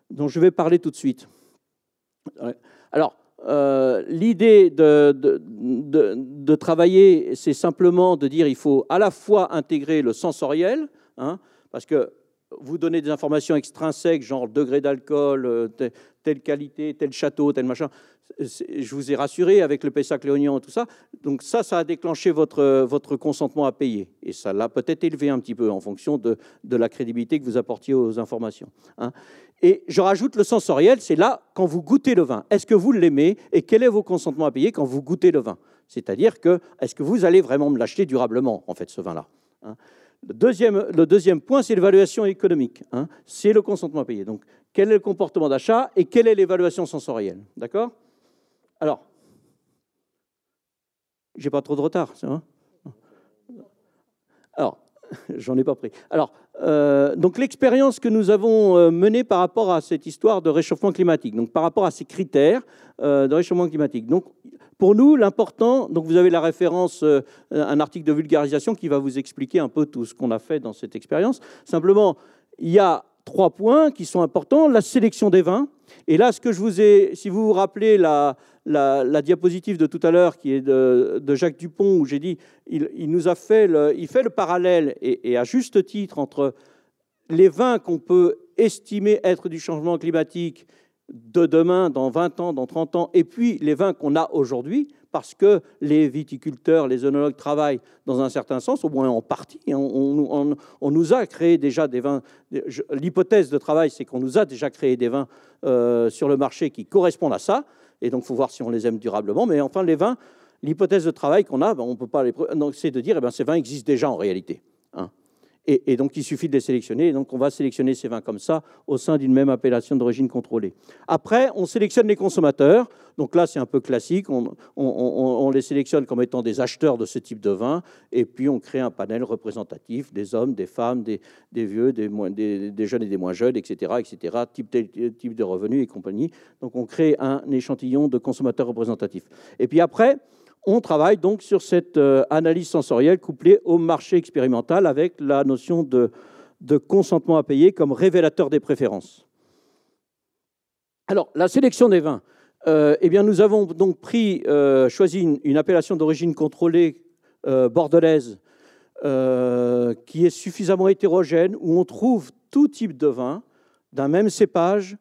dont je vais parler tout de suite. Alors, euh, l'idée de, travailler, c'est simplement de dire il faut à la fois intégrer le sensoriel, hein, parce que vous donnez des informations extrinsèques, genre degré d'alcool, euh, telle qualité, tel château, tel machin je vous ai rassuré avec le Pessac Léognan et tout ça. Donc ça, ça a déclenché votre, votre consentement à payer. Et ça l'a peut-être élevé un petit peu en fonction de, de, la crédibilité que vous apportiez aux informations. Hein. Et je rajoute le sensoriel, c'est là quand vous goûtez le vin. Est-ce que vous l'aimez et quel est vos consentements à payer quand vous goûtez le vin? C'est-à-dire que est-ce que vous allez vraiment me l'acheter durablement, en fait, ce vin-là hein? Le deuxième, le deuxième point, c'est l'évaluation économique. Hein. C'est le consentement à payer. Donc, quel est le comportement d'achat et quelle est l'évaluation sensorielle D'accord? Alors, j'ai pas trop de retard, c'est vrai Alors, j'en ai pas pris. Alors, euh, donc l'expérience que nous avons euh, menée par rapport à cette histoire de réchauffement climatique, donc par rapport à ces critères euh, de réchauffement climatique. Donc, pour nous, l'important, donc vous avez la référence, un article de vulgarisation qui va vous expliquer un peu tout ce qu'on a fait dans cette expérience. Simplement, il y a trois points qui sont importants. La sélection des vins. Et là, ce que je vous ai, si vous vous rappelez la, la, diapositive de tout à l'heure, qui est de, Jacques Dupont, où j'ai dit, il, nous a fait le, il fait le parallèle, et, à juste titre, entre les vins qu'on peut estimer être du changement climatique de demain, dans 20 ans, dans 30 ans, et puis les vins qu'on a aujourd'hui, parce que les viticulteurs, les œnologues travaillent dans un certain sens, au moins en partie. On, nous a créé déjà des vins. L'hypothèse de travail, c'est qu'on nous a déjà créé des vins euh, sur le marché qui correspondent à ça. Et donc, il faut voir si on les aime durablement. Mais enfin, les vins, l'hypothèse de travail qu'on a, ben, peut pas les. c'est de dire, eh ben, ces vins existent déjà en réalité. Et, donc, il suffit de les sélectionner. Et donc, on va sélectionner ces vins comme ça au sein d'une même appellation d'origine contrôlée. Après, on sélectionne les consommateurs. Donc là, c'est un peu classique. On, les sélectionne comme étant des acheteurs de ce type de vin. Et puis, on crée un panel représentatif des hommes, des femmes, des, vieux, des, des, jeunes et des moins jeunes, etc., etc., type, type de revenus et compagnie. Donc, on crée un échantillon de consommateurs représentatifs. Et puis après, on travaille donc sur cette euh, analyse sensorielle couplée au marché expérimental avec la notion de, consentement à payer comme révélateur des préférences. Alors, la sélection des vins. Euh, eh bien, nous avons donc pris, euh, choisi une, appellation d'origine contrôlée bordelaise qui est suffisamment hétérogène, où on trouve tout type de vin d'un même cépage,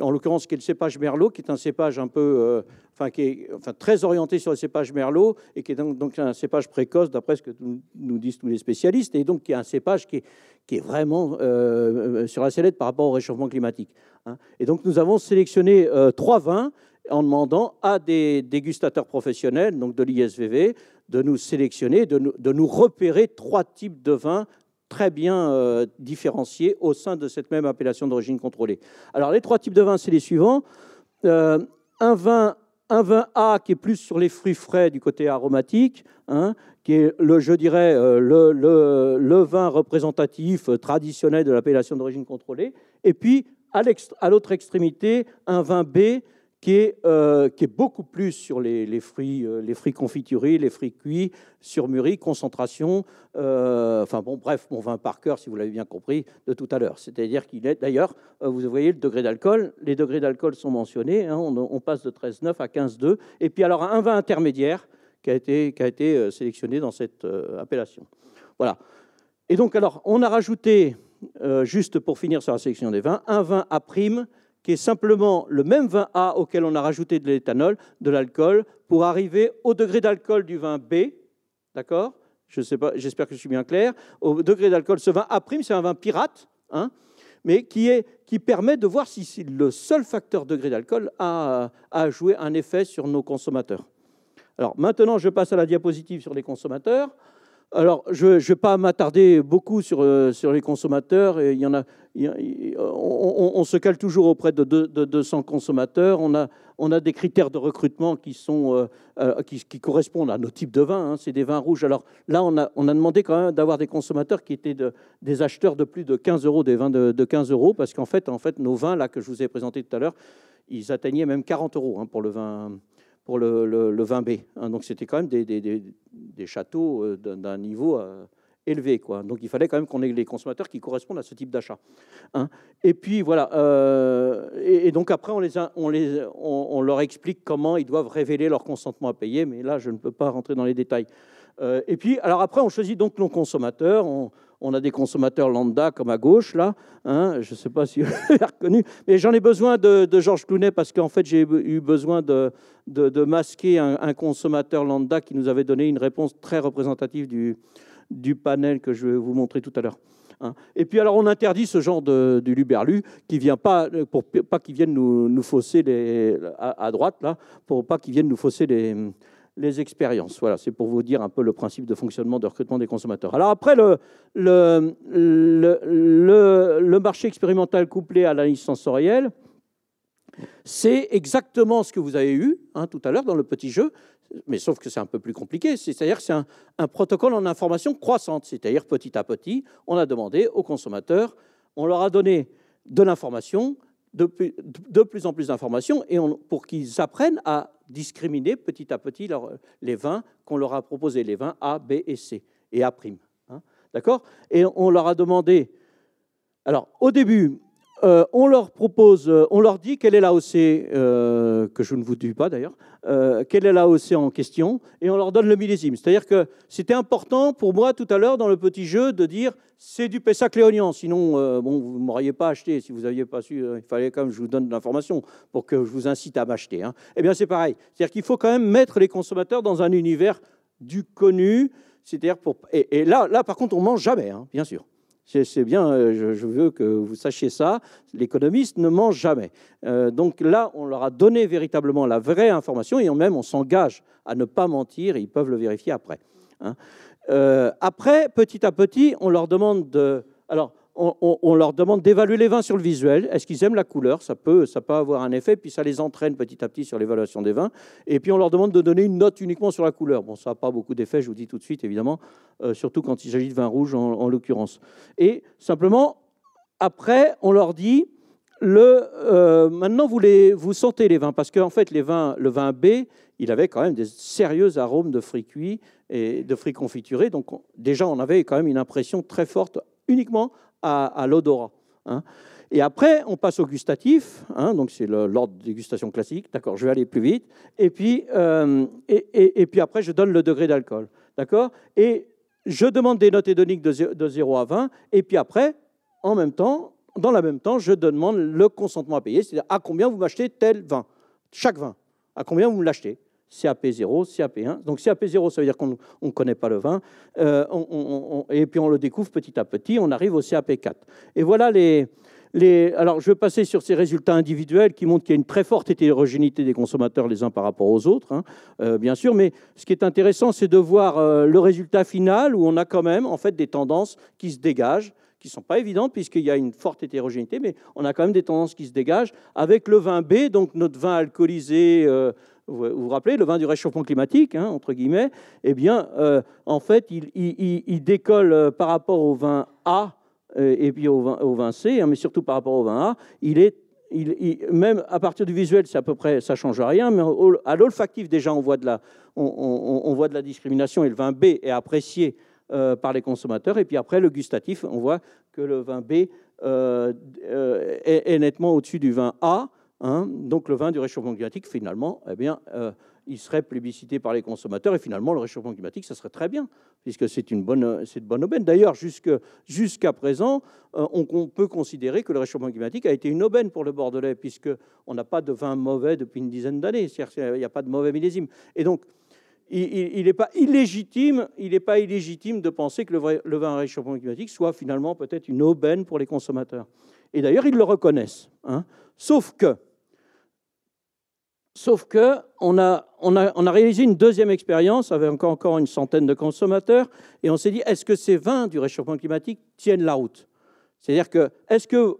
en l'occurrence qui est le cépage Merlot, qui est un cépage un peu qui est très orienté sur le cépage Merlot et qui est donc, un cépage précoce, d'après ce que nous, disent tous les spécialistes, et donc qui est un cépage qui est, vraiment euh, sur la sellette par rapport au réchauffement climatique. Hein. Et donc nous avons sélectionné euh, trois vins en demandant à des dégustateurs professionnels, donc de l'ISVV, de nous sélectionner, de nous, repérer trois types de vins très bien euh, différenciés au sein de cette même appellation d'origine contrôlée. Alors les trois types de vins, c'est les suivants. un vin un vin A qui est plus sur les fruits frais du côté aromatique, hein, qui est, le, je dirais, euh, le, le, vin représentatif euh, traditionnel de l'appellation d'origine contrôlée. Et puis, à l'autre extrémité, un vin B qui est, euh, qui est beaucoup plus sur les, fruits, euh, les fruits confiturés, les fruits cuits, surmûris, concentration. Euh, enfin bon, bref, mon vin par cœur, si vous l'avez bien compris, de tout à l'heure. C'est-à-dire qu'il est, d'ailleurs, vous voyez le degré d'alcool, les degrés d'alcool sont mentionnés, hein, on, passe de 13,9 à 15,2. Et puis alors un vin intermédiaire qui a été sélectionné dans cette appellation. Voilà. Et donc alors, on a rajouté, juste pour finir sur la sélection des vins, un vin à prime qui est simplement le même vin A auquel on a rajouté de l'éthanol, de l'alcool, pour arriver au degré d'alcool du vin B. D'accord? J'espère que je suis bien clair. Au degré d'alcool, ce vin A', c'est un vin pirate, hein, mais qui, est, qui permet de voir si le seul facteur degré d'alcool a, a joué un effet sur nos consommateurs. Alors maintenant, je passe à la diapositive sur les consommateurs. Alors, je ne vais pas m'attarder beaucoup sur, euh, sur les consommateurs. il y en a, on, se cale toujours auprès de, 200 consommateurs. On a, on a des critères de recrutement qui, sont, euh, euh, qui, correspondent à nos types de vins. Hein. C'est des vins rouges. Alors là, on a, on a demandé quand même d'avoir des consommateurs qui étaient des acheteurs de plus de 15 euros, des vins de, 15 euros, parce qu'en fait, en fait, nos vins, là, que je vous ai présentés tout à l'heure, ils atteignaient même 40 euros hein, pour le vin pour le, le, vin B. Hein. donc c'était quand même des, châteaux euh, d'un niveau euh, élevé. Quoi. Donc il fallait quand même qu'on ait les consommateurs qui correspondent à ce type d'achat. Hein. Et puis voilà. Euh, et, donc après, on, leur explique comment ils doivent révéler leur consentement à payer. Mais là, je ne peux pas rentrer dans les détails. Et puis, alors après, on choisit donc nos consommateurs. On, a des consommateurs lambda comme à gauche, là. Hein, je ne sais pas si vous l'avez reconnu. Mais j'en ai besoin de, Georges Clounet parce qu'en fait, j'ai eu besoin de, de, masquer un, consommateur lambda qui nous avait donné une réponse très représentative du, panel que je vais vous montrer tout à l'heure. Hein. Et puis alors on interdit ce genre de, luberlu qui vient pas pour pas qu'ils viennent nous, fausser à, droite là, pour pas qu'ils viennent nous fausser les, les expériences. Voilà, c'est pour vous dire un peu le principe de fonctionnement de recrutement des consommateurs. Alors après, le, marché expérimental couplé à l'analyse sensorielle, c'est exactement ce que vous avez eu hein, tout à l'heure dans le petit jeu, mais sauf que c'est un peu plus compliqué. C'est-à-dire que c'est un, protocole en information croissante. C'est-à-dire petit à petit, on a demandé aux consommateurs, on leur a donné de l'information, de, plus en plus d'informations, pour qu'ils apprennent à discriminer petit à petit les vins qu'on leur a proposés, les vins A, B et C, et A'. Hein, D'accord? Et on leur a demandé. Alors, au début, euh, on leur propose, euh, on leur dit quelle est la OC, euh, que je ne vous dis pas d'ailleurs, quelle est la OC en question, et on leur donne le millésime. C'est-à-dire que c'était important pour moi tout à l'heure dans le petit jeu de dire c'est du Pessac léonien, sinon bon, vous ne m'auriez pas acheté si vous n'aviez pas su, il fallait quand même que je vous donne de l'information pour que je vous incite à m'acheter. Hein. Eh bien c'est pareil, c'est-à-dire qu'il faut quand même mettre les consommateurs dans un univers du connu, c'est-à-dire pour... Et, là, là par contre on mange jamais, hein, bien sûr. C'est bien, euh, je, veux que vous sachiez ça. L'économiste ne mange jamais. Euh, donc là, on leur a donné véritablement la vraie information et même on s'engage à ne pas mentir. Et ils peuvent le vérifier après. Hein. Euh, après, petit à petit, on leur demande de. Alors, on, leur demande d'évaluer les vins sur le visuel. Est-ce qu'ils aiment la couleur? Ça peut, ça peut avoir un effet, puis ça les entraîne petit à petit sur l'évaluation des vins. Et puis on leur demande de donner une note uniquement sur la couleur. Bon, ça n'a pas beaucoup d'effet, je vous dis tout de suite, évidemment, euh, surtout quand il s'agit de vin rouge en, l'occurrence. Et simplement, après, on leur dit, le, euh, maintenant vous, les, vous sentez les vins, parce qu'en fait, les vins, le vin B, il avait quand même des sérieux arômes de fruits cuits et de fruits confiturés. Donc déjà, on avait quand même une impression très forte uniquement à, l'odorat. Hein. Et après, on passe au gustatif, hein, donc c'est l'ordre de dégustation classique. D'accord, je vais aller plus vite. Et puis, euh, et, puis après, je donne le degré d'alcool. D'accord? Et je demande des notes hédoniques de, de 0 à 20. Et puis après, en même temps, dans le même temps, je demande le consentement à payer, c'est-à-dire à combien vous m'achetez tel vin, chaque vin, à combien vous me l'achetez. CAP0, CAP1. Donc CAP0, ça veut dire qu'on ne connaît pas le vin. Euh, et puis on le découvre petit à petit, on arrive au CAP4. Et voilà les, les... Alors je vais passer sur ces résultats individuels qui montrent qu'il y a une très forte hétérogénéité des consommateurs les uns par rapport aux autres, hein, euh, bien sûr. Mais ce qui est intéressant, c'est de voir euh, le résultat final où on a quand même en fait des tendances qui se dégagent qui ne sont pas évidentes puisqu'il y a une forte hétérogénéité, mais on a quand même des tendances qui se dégagent avec le vin B, donc notre vin alcoolisé vous vous rappelez, le vin du réchauffement climatique, hein, entre guillemets, eh bien, euh, en fait, il, décolle euh, par rapport au vin A euh, et puis au vin, C, hein, mais surtout par rapport au vin A. Il est, même à partir du visuel, c'est à peu près, ça change rien, mais à l'olfactif, déjà, on voit, de la, on, voit de la discrimination et le vin B est apprécié par les consommateurs. Et puis après, le gustatif, on voit que le vin B est, nettement au-dessus du vin A. Hein. donc le vin du réchauffement climatique, finalement, eh bien, euh, il serait plébiscité par les consommateurs et finalement le réchauffement climatique, ça serait très bien, puisque c'est une bonne, c'est bonne aubaine. D'ailleurs, jusqu'à présent, euh, on, peut considérer que le réchauffement climatique a été une aubaine pour le Bordelais, puisqu'on n'a pas de vin mauvais depuis une dizaine d'années, il n'y a pas de mauvais millésime. Et donc, il n'est pas illégitime, il n'est pas illégitime de penser que le, vin réchauffement climatique soit finalement peut-être une aubaine pour les consommateurs. Et d'ailleurs, ils le reconnaissent. Hein. Sauf que Sauf que on a, on, a, on a, réalisé une deuxième expérience avec encore, une centaine de consommateurs et on s'est dit est-ce que ces vins du réchauffement climatique tiennent la route? C'est-à-dire que est-ce que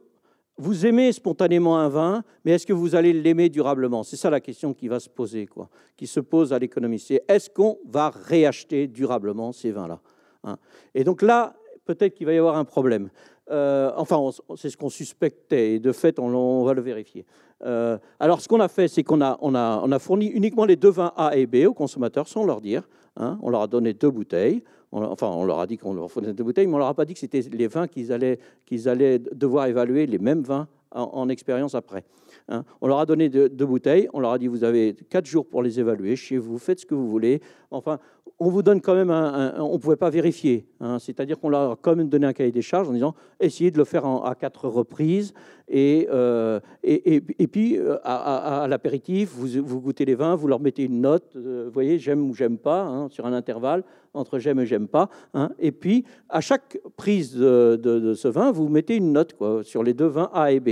vous aimez spontanément un vin, mais est-ce que vous allez l'aimer durablement? C'est ça la question qui va se poser, quoi, qui se pose à l'économie. C'est est-ce qu'on va réacheter durablement ces vins-là hein? Et donc là, peut-être qu'il va y avoir un problème. Euh, enfin, c'est ce qu'on suspectait, et de fait, on, va le vérifier. Euh, alors, ce qu'on a fait, c'est qu'on a, fourni uniquement les deux vins A et B aux consommateurs, sans leur dire. Hein. on leur a donné deux bouteilles. enfin, on leur a dit qu'on leur fournissait deux bouteilles, mais on leur a pas dit que c'était les vins qu'ils allaient, qu'ils allaient devoir évaluer, les mêmes vins en, expérience après. Hein. on leur a donné deux, deux, bouteilles, on leur a dit vous avez quatre jours pour les évaluer chez vous, faites ce que vous voulez. Enfin, on vous donne quand même un, on ne pouvait pas vérifier. Hein. C'est-à-dire qu'on leur a quand même donné un cahier des charges en disant essayez de le faire à quatre reprises et, euh, et, et, puis euh, à, l'apéritif, vous, vous, goûtez les vins, vous leur mettez une note, euh, voyez, j'aime ou j'aime pas, hein, sur un intervalle entre j'aime et j'aime pas. Hein. et puis à chaque prise de, ce vin, vous mettez une note quoi, sur les deux vins A et B.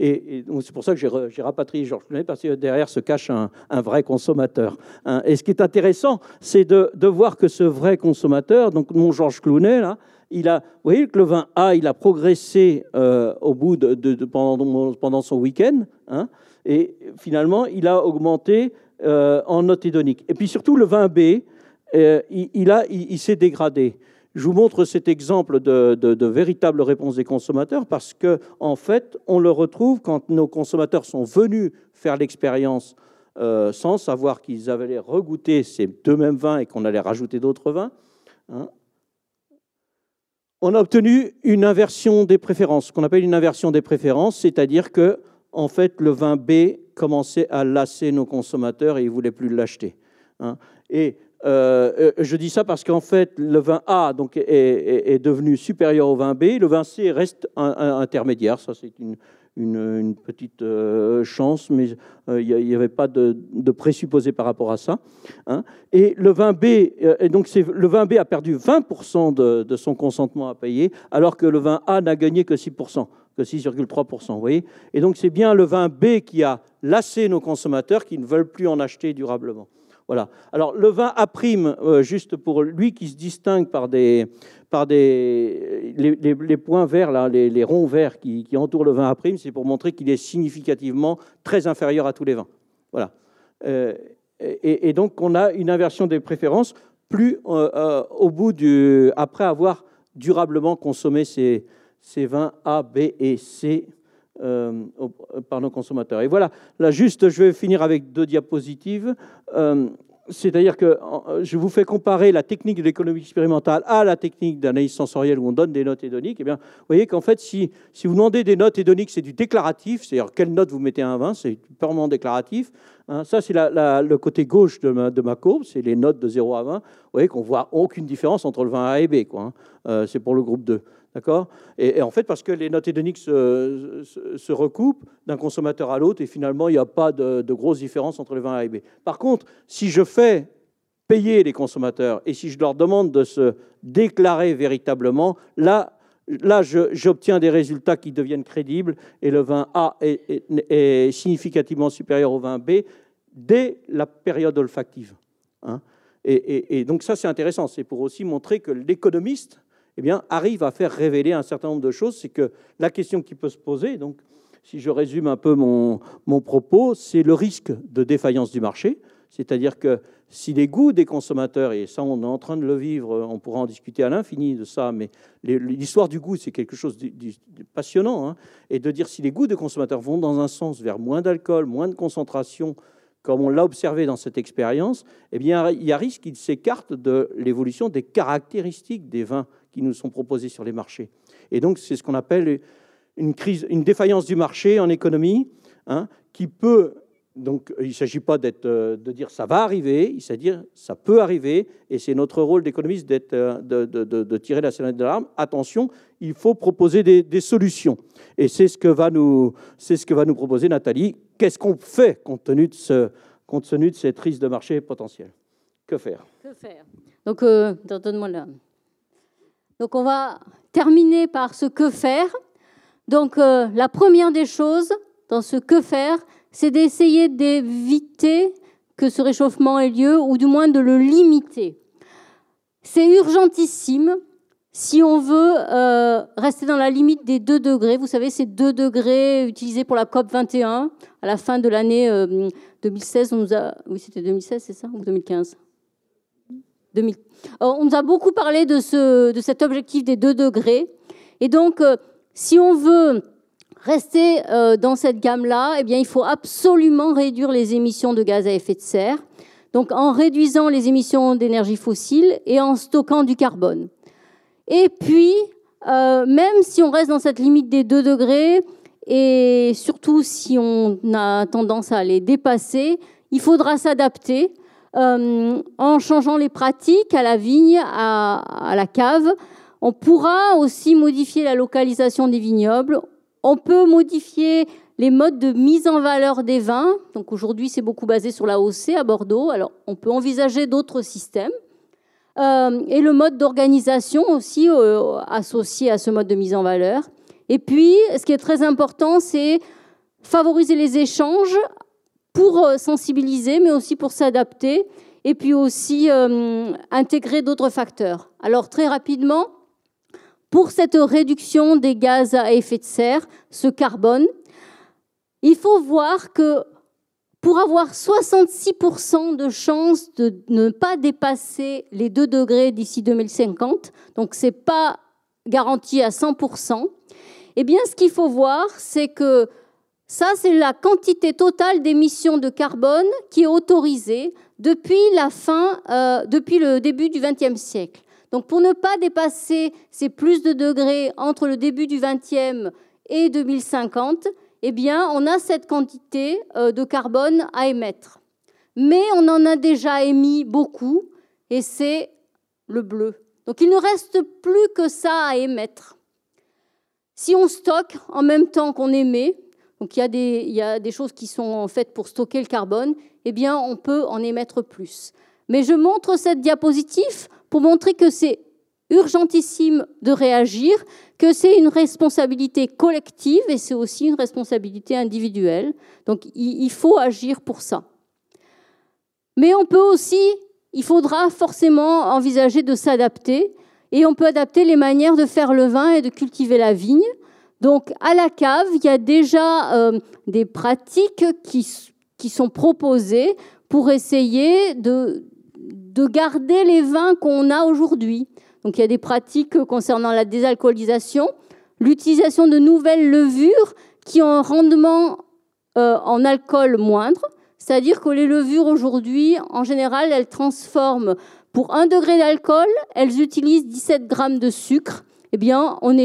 et, c'est pour ça que j'ai rapatrié Georges Clooney parce que derrière se cache un vrai consommateur. et ce qui est intéressant, c'est de de, voir que ce vrai consommateur, donc mon Georges Clounet, là, il a, vous voyez que le vin A, il a progressé euh, au bout de, pendant, son week-end, hein, et finalement, il a augmenté euh, en note hédonique. Et puis surtout, le vin B, euh, il, a, il, s'est dégradé. Je vous montre cet exemple de, de, véritable réponse des consommateurs parce que, en fait, on le retrouve quand nos consommateurs sont venus faire l'expérience euh, sans savoir qu'ils allaient regoûter ces deux mêmes vins et qu'on allait rajouter d'autres vins. Hein. on a obtenu une inversion des préférences, ce qu'on appelle une inversion des préférences, c'est-à-dire que en fait, le vin B commençait à lasser nos consommateurs et ils ne voulaient plus l'acheter. Hein. et euh, euh, je dis ça parce qu'en fait, le vin A donc, est, devenu supérieur au vin B, le vin C reste intermédiaire. Ça, c'est une, une, petite euh, chance, mais euh, il n'y avait pas de, présupposé par rapport à ça. Hein. Et le vin B, euh, et donc le vin B a perdu 20% de, son consentement à payer, alors que le vin A n'a gagné que 6%, que 6,3%. Vous voyez Et donc c'est bien le vin B qui a lassé nos consommateurs qui ne veulent plus en acheter durablement. Voilà. Alors le vin A prime, juste pour lui qui se distingue par des, par des, les, points verts, là, les, ronds verts qui, entourent le vin à prime, c'est pour montrer qu'il est significativement très inférieur à tous les vins. Voilà. Euh, et, donc, on a une inversion des préférences plus euh, euh, au bout du, après avoir durablement consommé ces, ces vins A, B et C par nos consommateurs. Et voilà, là juste, je vais finir avec deux diapositives. C'est-à-dire que euh, je vous fais comparer la technique de l'économie expérimentale à la technique d'analyse sensorielle où on donne des notes hédoniques. Eh bien, vous voyez qu'en fait, si, si, vous demandez des notes hédoniques, c'est du déclaratif, c'est-à-dire quelle note vous mettez à un vin, c'est purement déclaratif. Hein. ça, c'est le côté gauche de ma, de ma courbe, c'est les notes de 0 à 20. Vous voyez qu'on voit aucune différence entre le vin A et B. Hein. euh, c'est pour le groupe 2. D'accord? Et, en fait, parce que les notes hédoniques se, se, recoupent d'un consommateur à l'autre, et finalement, il n'y a pas de, de grosse différence entre les vins A et B. Par contre, si je fais payer les consommateurs et si je leur demande de se déclarer véritablement, là, là j'obtiens des résultats qui deviennent crédibles et le vin A est, significativement supérieur au vin B dès la période olfactive. Hein. et, donc ça, c'est intéressant. C'est pour aussi montrer que l'économiste eh bien, arrive à faire révéler un certain nombre de choses. C'est que la question qui peut se poser, donc, si je résume un peu mon, mon propos, c'est le risque de défaillance du marché. C'est-à-dire que si les goûts des consommateurs, et ça on est en train de le vivre, on pourra en discuter à l'infini de ça, mais l'histoire du goût c'est quelque chose de, passionnant, hein, et de dire si les goûts des consommateurs vont dans un sens vers moins d'alcool, moins de concentration, comme on l'a observé dans cette expérience, eh bien, il y a risque qu'ils s'écartent de l'évolution des caractéristiques des vins qui nous sont proposés sur les marchés. Et donc, c'est ce qu'on appelle une crise, une défaillance du marché en économie, hein, qui peut donc, il ne s'agit pas euh, de dire ça va arriver, il s'agit de dire ça peut arriver, et c'est notre rôle d'économiste euh, de, de, tirer la sonnette d'alarme. Attention, il faut proposer des, solutions. Et c'est ce, que va nous, c'est ce que va nous proposer Nathalie. Qu'est-ce qu'on fait compte tenu de, cette crise de marché potentielle? Que faire? Que faire? Donc, euh, donne-moi là. Donc, on va terminer par ce que faire. Donc, la première des choses dans ce que faire, c'est d'essayer d'éviter que ce réchauffement ait lieu, ou du moins de le limiter. C'est urgentissime si on veut euh, rester dans la limite des 2 degrés. Vous savez, ces 2 degrés utilisés pour la COP 21, à la fin de l'année 2016, euh, on nous a... Oui, c'était 2016, c'est ça Ou 2015 2000. on nous a beaucoup parlé de, ce, de cet objectif des 2 degrés. Et donc, euh, si on veut rester euh, dans cette gamme-là, eh il faut absolument réduire les émissions de gaz à effet de serre, donc en réduisant les émissions d'énergie fossile et en stockant du carbone. Et puis, euh, même si on reste dans cette limite des 2 degrés, et surtout si on a tendance à les dépasser, il faudra s'adapter euh, en changeant les pratiques à la vigne, à, la cave. On pourra aussi modifier la localisation des vignobles. On peut modifier les modes de mise en valeur des vins. Donc aujourd'hui, c'est beaucoup basé sur la OC à Bordeaux. Alors on peut envisager d'autres systèmes. Euh, et le mode d'organisation aussi euh, associé à ce mode de mise en valeur. Et puis, ce qui est très important, c'est favoriser les échanges pour euh, sensibiliser, mais aussi pour s'adapter, et puis aussi intégrer d'autres facteurs. Alors très rapidement, pour cette réduction des gaz à effet de serre, ce carbone, il faut voir que pour avoir 66% de chances de ne pas dépasser les 2 degrés d'ici 2050, donc ce n'est pas garanti à 100%, eh bien ce qu'il faut voir, c'est que ça, c'est la quantité totale d'émissions de carbone qui est autorisée depuis la fin, euh, depuis le début du XXe siècle. Donc pour ne pas dépasser ces plus de degrés entre le début du 20e et 2050, eh bien, on a cette quantité euh, de carbone à émettre. Mais on en a déjà émis beaucoup, et c'est le bleu. Donc il ne reste plus que ça à émettre. Si on stocke en même temps qu'on émet, donc il y, a des, choses qui sont faites pour stocker le carbone, eh bien on peut en émettre plus. Mais je montre cette diapositive pour montrer que c'est urgentissime de réagir, que c'est une responsabilité collective et c'est aussi une responsabilité individuelle. Donc il faut agir pour ça. Mais on peut aussi, il faudra forcément envisager de s'adapter et on peut adapter les manières de faire le vin et de cultiver la vigne. Donc à la cave, il y a déjà euh, des pratiques qui, sont proposées pour essayer de, de garder les vins qu'on a aujourd'hui. Donc il y a des pratiques concernant la désalcoolisation, l'utilisation de nouvelles levures qui ont un rendement euh, en alcool moindre. C'est-à-dire que les levures aujourd'hui, en général, elles transforment pour un degré d'alcool, elles utilisent 17 grammes de sucre. Eh bien, on,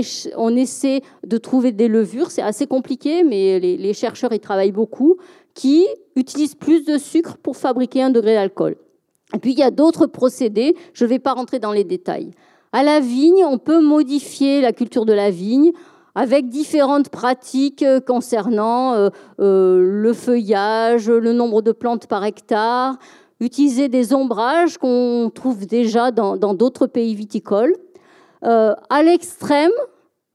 essaie de trouver des levures, c'est assez compliqué, mais les, les chercheurs y travaillent beaucoup, qui utilisent plus de sucre pour fabriquer un degré d'alcool. Et puis il y a d'autres procédés, je ne vais pas rentrer dans les détails. À la vigne, on peut modifier la culture de la vigne avec différentes pratiques euh, concernant euh, euh, le feuillage, le nombre de plantes par hectare, utiliser des ombrages qu'on trouve déjà dans d'autres pays viticoles. À l'extrême,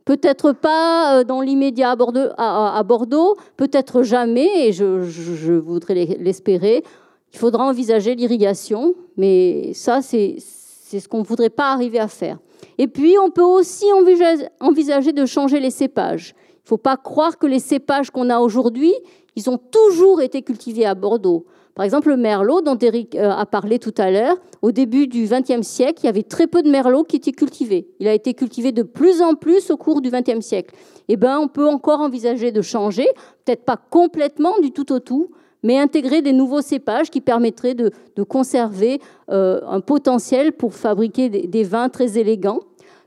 peut-être pas dans l'immédiat à Bordeaux, peut-être jamais, et je, je voudrais l'espérer, il faudra envisager l'irrigation, mais ça, c'est ce qu'on ne voudrait pas arriver à faire. Et puis, on peut aussi envisager de changer les cépages. Il ne faut pas croire que les cépages qu'on a aujourd'hui, ils ont toujours été cultivés à Bordeaux. Par exemple, le merlot dont Eric euh, a parlé tout à l'heure, au début du XXe siècle, il y avait très peu de merlot qui étaient cultivés. Il a été cultivé de plus en plus au cours du XXe siècle. Eh bien, on peut encore envisager de changer, peut-être pas complètement du tout au tout, mais intégrer des nouveaux cépages qui permettraient de, conserver euh, un potentiel pour fabriquer des, vins très élégants.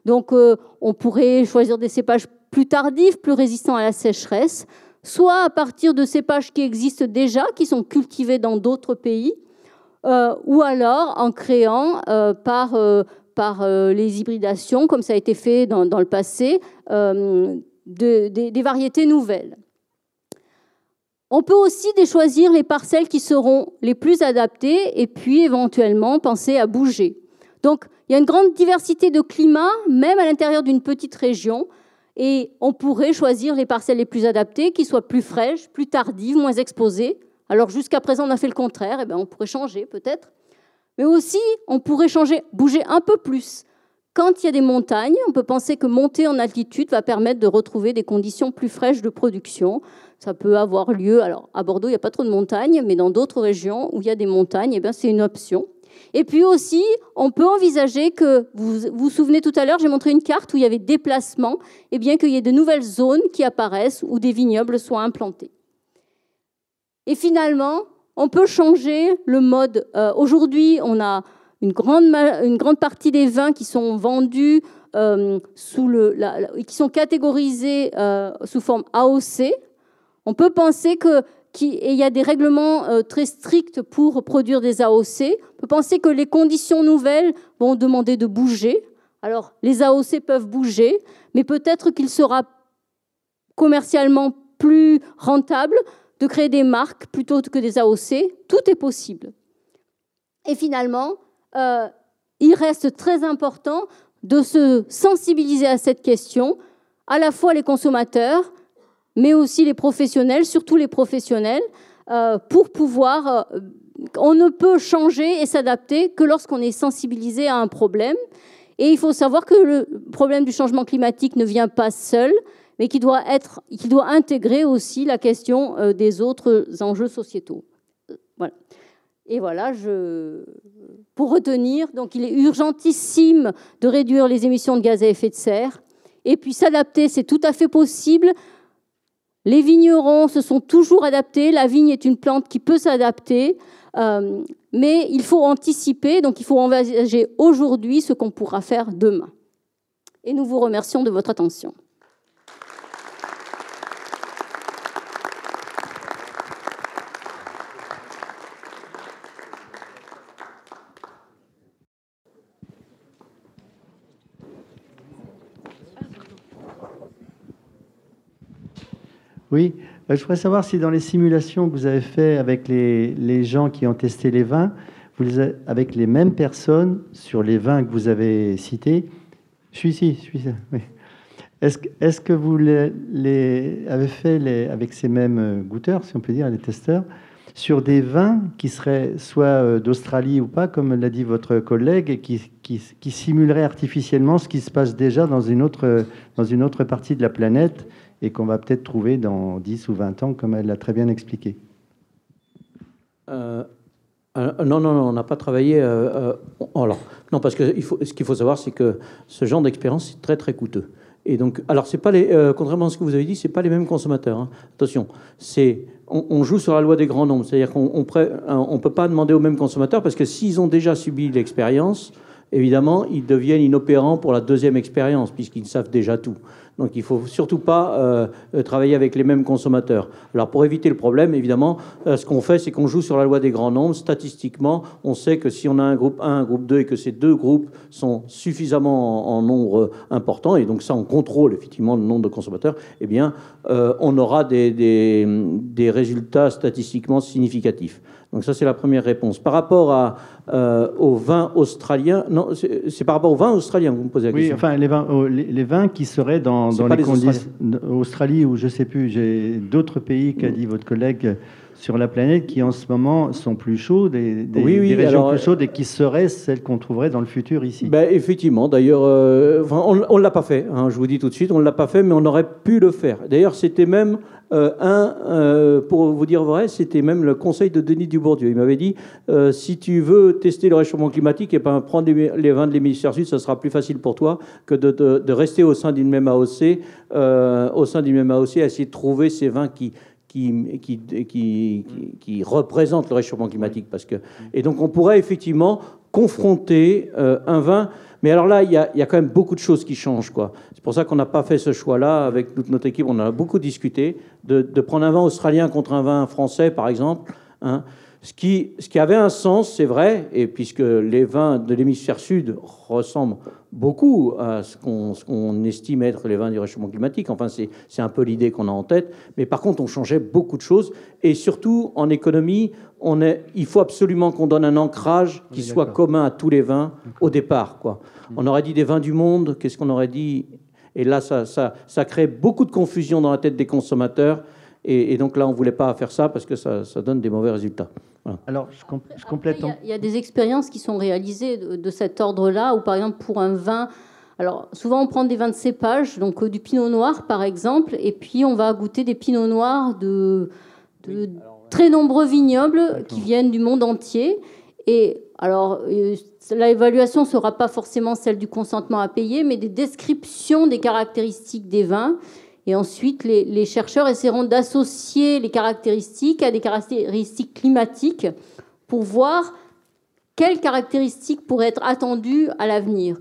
Donc euh, on pourrait choisir des cépages plus tardifs, plus résistants à la sécheresse, soit à partir de cépages qui existent déjà, qui sont cultivés dans d'autres pays, euh, ou alors en créant par, par les hybridations, comme ça a été fait dans, le passé, des variétés nouvelles. On peut aussi déchoisir les parcelles qui seront les plus adaptées et puis éventuellement penser à bouger. Donc il y a une grande diversité de climats, même à l'intérieur d'une petite région. Et on pourrait choisir les parcelles les plus adaptées, qui soient plus fraîches, plus tardives, moins exposées. Alors jusqu'à présent, on a fait le contraire, et eh bien on pourrait changer peut-être. Mais aussi, on pourrait changer, bouger un peu plus. Quand il y a des montagnes, on peut penser que monter en altitude va permettre de retrouver des conditions plus fraîches de production. Ça peut avoir lieu, alors à Bordeaux, il n'y a pas trop de montagnes, mais dans d'autres régions où il y a des montagnes, eh c'est une option. Et puis aussi, on peut envisager que, vous vous souvenez tout à l'heure, j'ai montré une carte où il y avait déplacement, et bien qu'il y ait de nouvelles zones qui apparaissent où des vignobles soient implantés. Et finalement, on peut changer le mode. Euh, aujourd'hui, on a une grande, partie des vins qui sont vendus euh, qui sont catégorisés euh, sous forme AOC. On peut penser que qu'il y a des règlements euh, très stricts pour produire des AOC. On peut penser que les conditions nouvelles vont demander de bouger. Alors, les AOC peuvent bouger, mais peut-être qu'il sera commercialement plus rentable de créer des marques plutôt que des AOC. Tout est possible. Et finalement, euh, il reste très important de se sensibiliser à cette question, à la fois les consommateurs, mais aussi les professionnels, surtout les professionnels, euh, pour pouvoir... Euh, on ne peut changer et s'adapter que lorsqu'on est sensibilisé à un problème. Et il faut savoir que le problème du changement climatique ne vient pas seul, mais qu'il doit, être, doit intégrer aussi la question des autres enjeux sociétaux. Voilà. Et voilà, pour retenir, donc il est urgentissime de réduire les émissions de gaz à effet de serre. Et puis s'adapter, c'est tout à fait possible. Les vignerons se sont toujours adaptés. La vigne est une plante qui peut s'adapter. Euh, mais il faut anticiper, donc il faut envisager aujourd'hui ce qu'on pourra faire demain. Et nous vous remercions de votre attention. Oui, euh, je voudrais savoir si dans les simulations que vous avez faites avec les, gens qui ont testé les vins, vous les avec les mêmes personnes sur les vins que vous avez cités. Je suis ici, je suis ici. Oui. Est-ce que vous les, avez fait avec ces mêmes goûteurs, si on peut dire, les testeurs, sur des vins qui seraient soit euh, d'Australie ou pas, comme l'a dit votre collègue, et qui, qui, qui, simuleraient artificiellement ce qui se passe déjà dans une autre, dans une autre partie de la planète et qu'on va peut-être trouver dans 10 ou 20 ans, comme elle l'a très bien expliqué euh, euh, non, non, non, on n'a pas travaillé. Euh, alors, non, parce que ce qu'il faut savoir, c'est que ce genre d'expérience est très très coûteux. Et donc, alors c'est pas les, contrairement à ce que vous avez dit, c'est pas les mêmes consommateurs. Hein. Attention, c'est on, joue sur la loi des grands nombres, c'est-à-dire qu'on on, on peut pas demander aux mêmes consommateurs parce que s'ils ont déjà subi l'expérience, évidemment, ils deviennent inopérants pour la deuxième expérience puisqu'ils savent déjà tout. Donc il ne faut surtout pas euh, travailler avec les mêmes consommateurs. Alors pour éviter le problème, évidemment, euh, ce qu'on fait, c'est qu'on joue sur la loi des grands nombres. Statistiquement, on sait que si on a un groupe 1, un groupe 2 et que ces deux groupes sont suffisamment en, nombre important, et donc ça on contrôle effectivement le nombre de consommateurs, eh bien euh, on aura des, des résultats statistiquement significatifs. Donc ça, c'est la première réponse. Par rapport à, euh, au vin australien, non, c'est par rapport au vin australien que vous me posez la question. Oui, enfin, les vins, oh, les, vins qui seraient dans, dans les, conditions... Australie ou je ne sais plus, j'ai d'autres pays qu'a dit votre collègue sur la planète qui en ce moment sont plus chaudes, des, des, régions plus chaudes et qui seraient celles qu'on trouverait dans le futur ici. Ben, effectivement, d'ailleurs, euh, on ne l'a pas fait, hein, je vous dis tout de suite, on ne l'a pas fait, mais on aurait pu le faire. D'ailleurs, c'était même euh, un, euh, pour vous dire vrai, c'était même le conseil de Denis Dubourdieu. Il m'avait dit, si tu veux tester le réchauffement climatique, et eh ben, prendre les, vins de l'hémisphère sud, ça sera plus facile pour toi que de, de rester au sein d'une même AOC, au sein d'une même AOC, à essayer de trouver ces vins qui qui, qui, qui, représente le réchauffement climatique. Parce que, et donc on pourrait effectivement confronter euh, un vin. Mais alors là, il y, a, quand même beaucoup de choses qui changent. C'est pour ça qu'on n'a pas fait ce choix-là avec toute notre équipe. On en a beaucoup discuté de, prendre un vin australien contre un vin français, par exemple. Hein. Ce qui, ce qui avait un sens, c'est vrai, et puisque les vins de l'hémisphère sud ressemblent beaucoup à ce qu'on estime être les vins du réchauffement climatique, enfin c'est un peu l'idée qu'on a en tête, mais par contre on changeait beaucoup de choses, et surtout en économie, on est, il faut absolument qu'on donne un ancrage qui soit commun à tous les vins au départ. Quoi. On aurait dit des vins du monde, qu'est-ce qu'on aurait dit? Et là, ça, ça, ça crée beaucoup de confusion dans la tête des consommateurs. Et, donc là, on ne voulait pas faire ça parce que ça, ça donne des mauvais résultats. Alors, je, complète. Il y, a des expériences qui sont réalisées de, cet ordre-là, où par exemple, pour un vin, alors souvent on prend des vins de cépage, donc euh, du pinot noir par exemple, et puis on va goûter des pinots noirs de, très nombreux vignobles qui viennent du monde entier. Et alors, euh, l'évaluation ne sera pas forcément celle du consentement à payer, mais des descriptions des caractéristiques des vins. Et ensuite, les, chercheurs essaieront d'associer les caractéristiques à des caractéristiques climatiques pour voir quelles caractéristiques pourraient être attendues à l'avenir.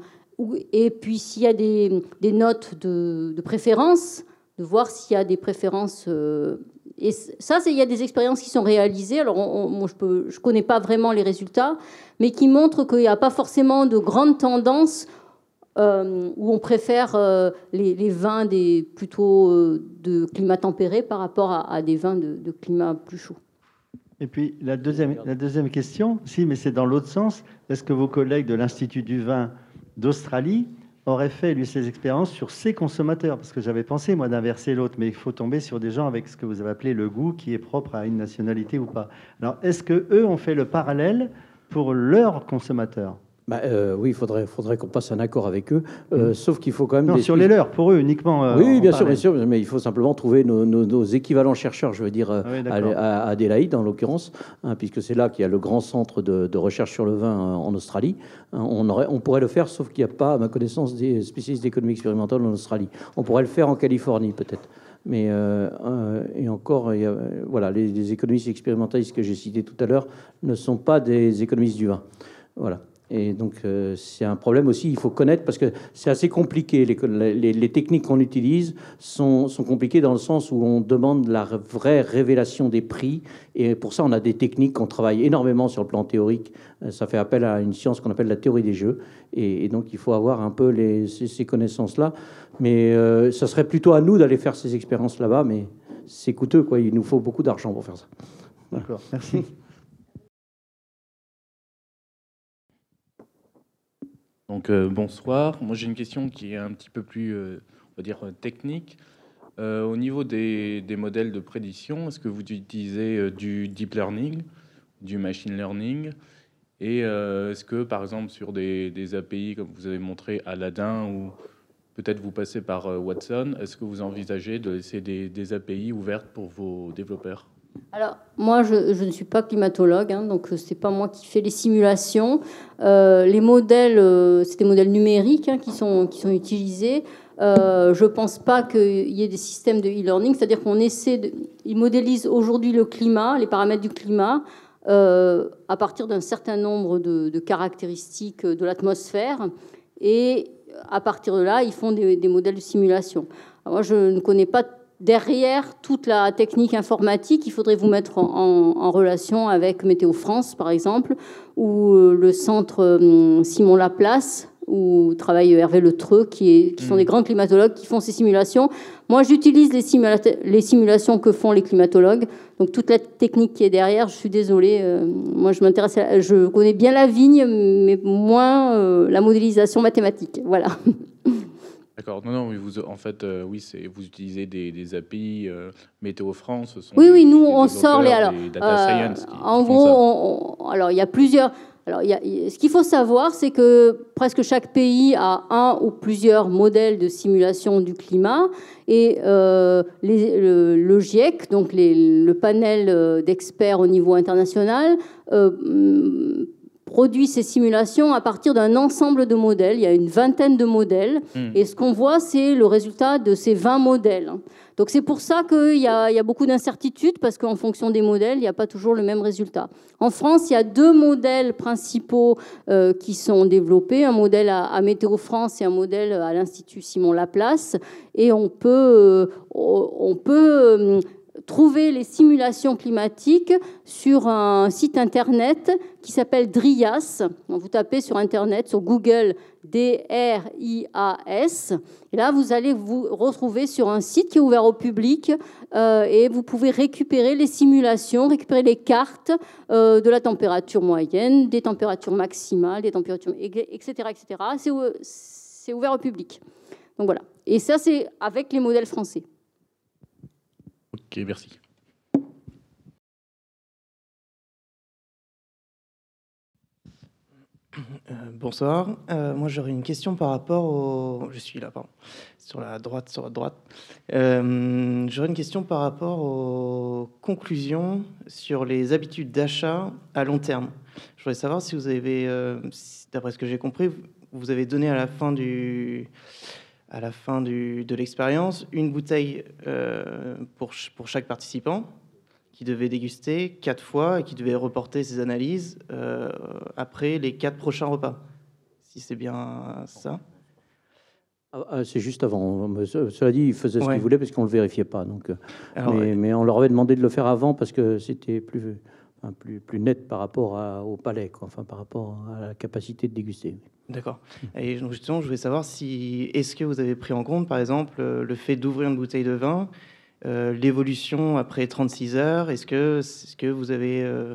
Et puis, s'il y a des, notes de, préférence, de voir s'il y a des préférences. Euh, et ça, il y a des expériences qui sont réalisées. Alors, je ne connais pas vraiment les résultats, mais qui montrent qu'il n'y a pas forcément de grandes tendances euh, où on préfère euh, les, vins plutôt euh, de climat tempéré par rapport à, des vins de, climat plus chaud. Et puis la deuxième, la deuxième question, si, mais c'est dans l'autre sens, est-ce que vos collègues de l'Institut du vin d'Australie auraient fait, lui, ces expériences sur ces consommateurs. Parce que j'avais pensé, moi, d'inverser l'autre, mais il faut tomber sur des gens avec ce que vous avez appelé le goût qui est propre à une nationalité ou pas. Alors, est-ce que eux ont fait le parallèle pour leurs consommateurs? Bah, euh, oui, il faudrait, faudrait qu'on passe un accord avec eux. Euh, mm. Sauf qu'il faut quand même. Non, sur les leurs, pour eux uniquement. Euh, oui, bien sûr, bien sûr. Mais il faut simplement trouver nos, équivalents chercheurs, je veux dire, ah à, Adélaïde en l'occurrence, hein, puisque c'est là qu'il y a le grand centre de, recherche sur le vin en Australie. Hein, on, aurait, on pourrait le faire, sauf qu'il n'y a pas, à ma connaissance, des spécialistes d'économie expérimentale en Australie. On pourrait le faire en Californie, peut-être. Mais et encore, voilà, les, les économistes expérimentalistes que j'ai cités tout à l'heure ne sont pas des économistes du vin. Voilà. Et donc, euh, c'est un problème aussi, il faut connaître, parce que c'est assez compliqué. Les, les, techniques qu'on utilise sont, sont, compliquées dans le sens où on demande la vraie révélation des prix. Et pour ça, on a des techniques qu'on travaille énormément sur le plan théorique. Euh, ça fait appel à une science qu'on appelle la théorie des jeux. Et, donc, il faut avoir un peu les, ces, connaissances-là. Mais euh, ça serait plutôt à nous d'aller faire ces expériences là-bas, mais c'est coûteux, quoi. Il nous faut beaucoup d'argent pour faire ça. D'accord, merci. Donc euh, bonsoir. Moi j'ai une question qui est un petit peu plus, euh, on va dire, technique. Euh, au niveau des, modèles de prédiction, est-ce que vous utilisez du deep learning, du machine learning? Et est-ce que par exemple sur des, API comme vous avez montré Aladdin ou peut-être vous passez par Watson, est-ce que vous envisagez de laisser des API ouvertes pour vos développeurs? Alors, moi, je, ne suis pas climatologue, hein, donc c'est pas moi qui fais les simulations. Euh, les modèles, euh, c'est des modèles numériques hein, qui, sont, qui sont utilisés. Euh, je ne pense pas qu'il y ait des systèmes de e-learning, c'est-à-dire qu'on essaie de. Ils modélisent aujourd'hui le climat, les paramètres du climat, à partir d'un certain nombre de, caractéristiques de l'atmosphère. Et à partir de là, ils font des modèles de simulation. moi, je ne connais pas derrière toute la technique informatique, il faudrait vous mettre en, relation avec Météo France, par exemple, ou euh, le centre euh, Simon Laplace, où travaille Hervé Le Treux, qui, sont mm. des grands climatologues qui font ces simulations. Moi, j'utilise les, les, simulations que font les climatologues. Donc, toute la technique qui est derrière, je suis désolée. Euh, moi, je m'intéresse, je connais bien la vigne, mais moins la modélisation mathématique. Voilà. D'accord. Non, non, vous, en fait, euh, oui, c'est vous utilisez des, API euh, Météo France. oui, oui, nous on sort les alors. Euh, en gros, alors il y a plusieurs. Alors, il y a, ce qu'il faut savoir, c'est que presque chaque pays a un ou plusieurs modèles de simulation du climat et les, le, GIEC, donc le panel d'experts au niveau international, produit ces simulations à partir d'un ensemble de modèles. Il y a une vingtaine de modèles. Hmm. Et ce qu'on voit, c'est le résultat de ces 20 modèles. Donc c'est pour ça qu'il y, a beaucoup d'incertitudes, parce qu'en fonction des modèles, il n'y a pas toujours le même résultat. En France, il y a deux modèles principaux euh, qui sont développés, un modèle à, Météo France et un modèle à l'Institut Simon Laplace. Et on peut, euh, on peut euh, trouver les simulations climatiques sur un site internet qui s'appelle DRIAS. Vous tapez sur internet, sur Google, D-R-I-A-S. Et là, vous allez vous retrouver sur un site qui est ouvert au public euh, et vous pouvez récupérer les simulations, récupérer les cartes euh, de la température moyenne, des températures maximales, des températures, etc. etc. C'est ouvert au public. Donc voilà. Et ça, c'est avec les modèles français. Ok, merci. Euh, bonsoir. Euh, moi, j'aurais une question par rapport au. Je suis là, pardon. Sur la droite, sur la droite. Euh, j'aurais une question par rapport aux conclusions sur les habitudes d'achat à long terme. Je voudrais savoir si vous avez, d'après ce que j'ai compris, vous avez donné à la fin du, à la fin du, de l'expérience une bouteille pour, pour chaque participant qui devait déguster quatre fois et qui devait reporter ses analyses euh, après les quatre prochains repas. Si c'est bien ça. Ah, ah, c'est juste avant. Cela dit, ils faisaient ce qu'ils voulaient parce qu'on ne le vérifiait pas. Donc, euh, mais, on leur avait demandé de le faire avant parce que c'était plus, plus, plus net par rapport au palais, quoi, enfin, par rapport à la capacité de déguster. D'accord. Et justement, je voulais savoir si est-ce que vous avez pris en compte, par exemple, le fait d'ouvrir une bouteille de vin euh, l'évolution après 36 heures? Est-ce que, est que vous avez euh,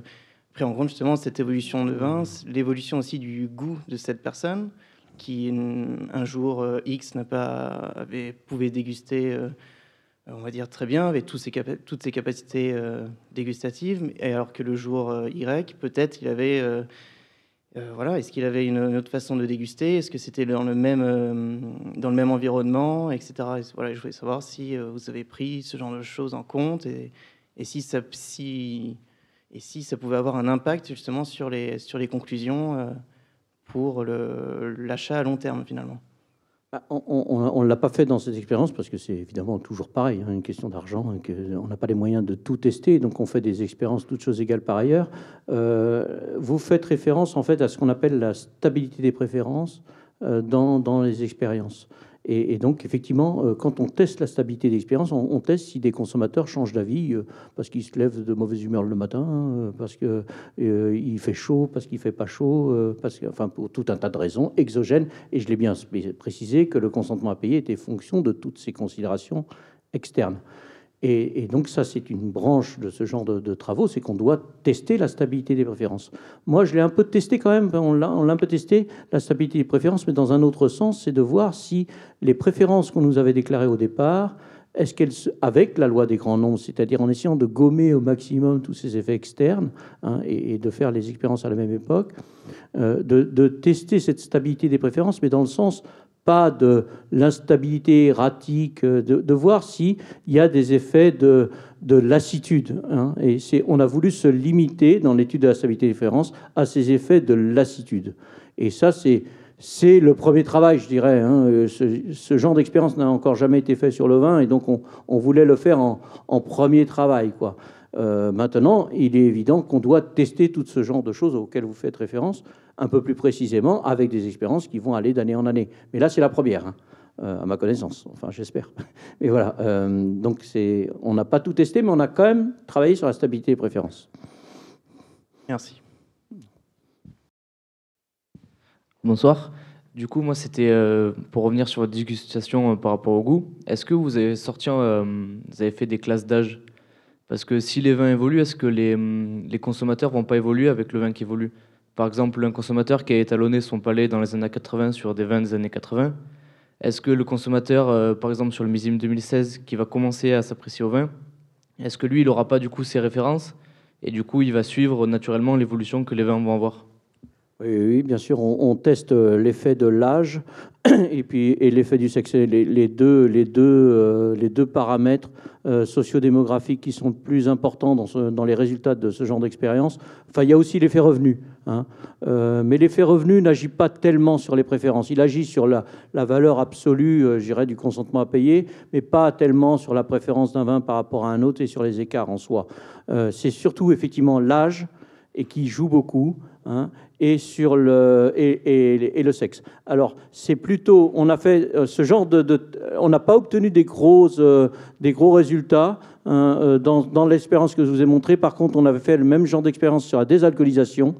pris en compte justement cette évolution de vin, l'évolution aussi du goût de cette personne qui un jour euh, X n'a pas avait, pouvait déguster, on va dire très bien, avec tous ses toutes ses capacités dégustatives, alors que le jour Y, peut-être il avait euh, voilà, est-ce qu'il avait une, autre façon de déguster? Est-ce que c'était dans le même euh, dans le même environnement, etc. voilà, je voulais savoir si euh, vous avez pris ce genre de choses en compte et, si ça et si ça pouvait avoir un impact justement sur les sur les conclusions pour l'achat à long terme finalement. Bah, on ne l'a pas fait dans cette expérience parce que c'est évidemment toujours pareil, hein, une question d'argent, hein, on n'a pas les moyens de tout tester, donc on fait des expériences toutes choses égales par ailleurs. Euh, vous faites référence en fait à ce qu'on appelle la stabilité des préférences euh, dans, dans, les expériences. Et, donc, effectivement, euh, quand on teste la stabilité d'expérience, on, teste si des consommateurs changent d'avis euh, parce qu'ils se lèvent de mauvaise humeur le matin, euh, parce qu'il il fait chaud, parce qu'il fait pas chaud, parce que, enfin, pour tout un tas de raisons exogènes. Et je l'ai bien précisé que le consentement à payer était fonction de toutes ces considérations externes. Et, donc ça, c'est une branche de ce genre de, travaux, c'est qu'on doit tester la stabilité des préférences. Moi, je l'ai un peu testé quand même, on l'a un peu testé, la stabilité des préférences, mais dans un autre sens, c'est de voir si les préférences qu'on nous avait déclarées au départ, est-ce qu'elles, avec la loi des grands nombres, c'est-à-dire en essayant de gommer au maximum tous ces effets externes hein, et, de faire les expériences à la même époque, euh, de, de, tester cette stabilité des préférences, mais dans le sens pas de l'instabilité erratique, euh, de, voir s'il y a des effets de, de lassitude. Hein. Et on a voulu se limiter dans l'étude de la stabilité des références à ces effets de lassitude. Et ça, c'est c'est le premier travail, je dirais. Hein. Euh, ce, genre d'expérience n'a encore jamais été fait sur le vin, et donc on, on voulait le faire en, en premier travail. Quoi. Euh, maintenant, il est évident qu'on doit tester tout ce genre de choses auxquelles vous faites référence un peu plus précisément avec des expériences qui vont aller d'année en année. Mais là, c'est la première, hein, euh, à ma connaissance. Enfin, j'espère. Mais voilà. Euh, donc, c'est, on n'a pas tout testé, mais on a quand même travaillé sur la stabilité des préférences. Merci. Bonsoir. Du coup, moi, c'était pour revenir sur votre dégustation par rapport au goût. Est-ce que vous avez sorti, vous avez fait des classes d'âge? Parce que si les vins évoluent, est-ce que les, hum, les consommateurs vont pas évoluer avec le vin qui évolue? Par exemple, un consommateur qui a étalonné son palais dans les années 80 sur des vins des années 80, est-ce que le consommateur, euh, par exemple sur le millésime 2016, qui va commencer à s'apprécier au vin, est-ce que lui, il n'aura pas du coup ses références et du coup, il va suivre naturellement l'évolution que les vins vont avoir? Oui, bien sûr, on, teste euh, l'effet de l'âge et puis et l'effet du sexe, les, deux, les deux, euh, les deux paramètres euh, sociodémographiques qui sont plus importants dans, les résultats de ce genre d'expérience. Enfin, il y a aussi l'effet revenu, hein. mais l'effet revenu n'agit pas tellement sur les préférences. Il agit sur la, la valeur absolue, j'irais, du consentement à payer, mais pas tellement sur la préférence d'un vin par rapport à un autre et sur les écarts en soi. C'est surtout effectivement l'âge et qui joue beaucoup. Hein, et sur le et, le sexe. Alors c'est plutôt, on a fait euh, ce genre de, on n'a pas obtenu des gros euh, des gros résultats hein, euh, dans, dans l'expérience que je vous ai montrée. Par contre, on avait fait le même genre d'expérience sur la désalcoolisation.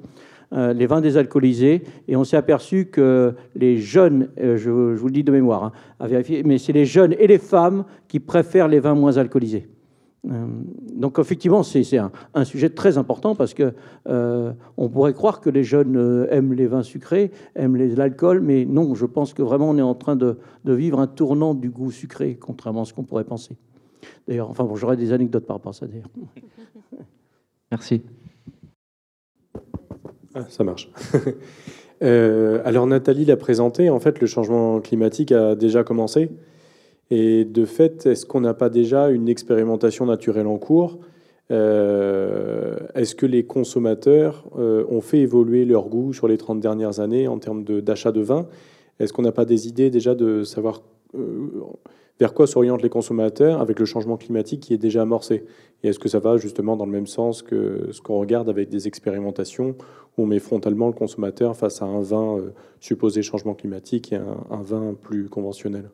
les vins désalcoolisés, et on s'est aperçu que les jeunes, je, vous le dis de mémoire, hein, à vérifier, mais c'est les jeunes et les femmes qui préfèrent les vins moins alcoolisés. Euh, donc effectivement, c'est un, un, sujet très important parce que euh, on pourrait croire que les jeunes euh, aiment les vins sucrés, aiment l'alcool, mais non, je pense que vraiment on est en train de, de vivre un tournant du goût sucré, contrairement à ce qu'on pourrait penser. D'ailleurs, enfin bon, j'aurais des anecdotes par rapport à ça d'ailleurs. Merci. Ah, ça marche. alors Nathalie l'a présenté, en fait le changement climatique a déjà commencé. Et de fait, est-ce qu'on n'a pas déjà une expérimentation naturelle en cours euh, Est-ce que les consommateurs euh, ont fait évoluer leur goût sur les 30 dernières années en termes d'achat de, vin? Est-ce qu'on n'a pas des idées déjà de savoir euh, vers quoi s'orientent les consommateurs avec le changement climatique qui est déjà amorcé? Et est-ce que ça va justement dans le même sens que ce qu'on regarde avec des expérimentations où on met frontalement le consommateur face à un vin supposé changement climatique et un vin plus conventionnel?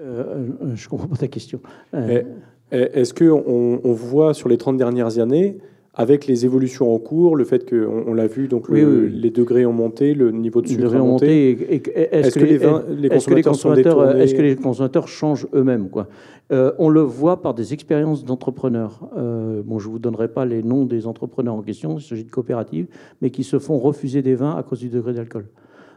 Euh, euh, je ne comprends pas ta question. Euh, est-ce qu'on on voit sur les 30 dernières années, avec les évolutions en cours, le fait qu'on on, l'a vu, donc les degrés ont monté, le niveau de sucre a monté. Est-ce que, les, consommateurs, est-ce que les consommateurs changent eux-mêmes quoi? On le voit par des expériences d'entrepreneurs. bon, je vous donnerai pas les noms des entrepreneurs en question, il s'agit de coopératives, mais qui se font refuser des vins à cause du degré d'alcool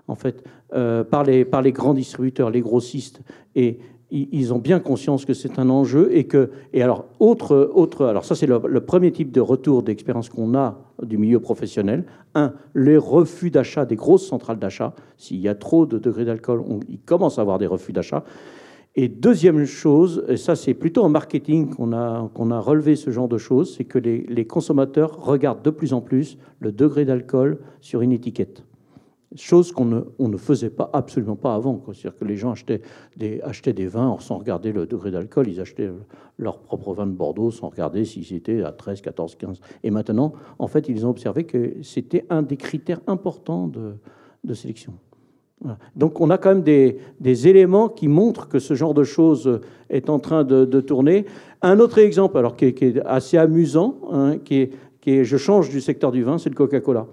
en fait, euh, par, les, grands distributeurs, les grossistes. Et ils ont bien conscience que c'est un enjeu et que et alors autre autre alors ça c'est le, premier type de retour d'expérience qu'on a du milieu professionnel. Un les refus d'achat des grosses centrales d'achat. S'il y a trop de degrés d'alcool ils commencent à avoir des refus d'achat. Et deuxième chose et ça c'est plutôt en marketing qu'on a relevé ce genre de choses c'est que les consommateurs regardent de plus en plus le degré d'alcool sur une étiquette chose qu'on ne, faisait pas, absolument pas avant. C'est-à-dire que les gens achetaient des, vins sans regarder le degré d'alcool, ils achetaient leur propre vin de Bordeaux sans regarder si c'était à 13, 14, 15. Et maintenant, en fait, ils ont observé que c'était un des critères importants de, sélection. Donc on a quand même des, éléments qui montrent que ce genre de choses est en train de, tourner. Un autre exemple, alors qui est, assez amusant, hein, qui est, je change du secteur du vin, c'est le Coca-Cola.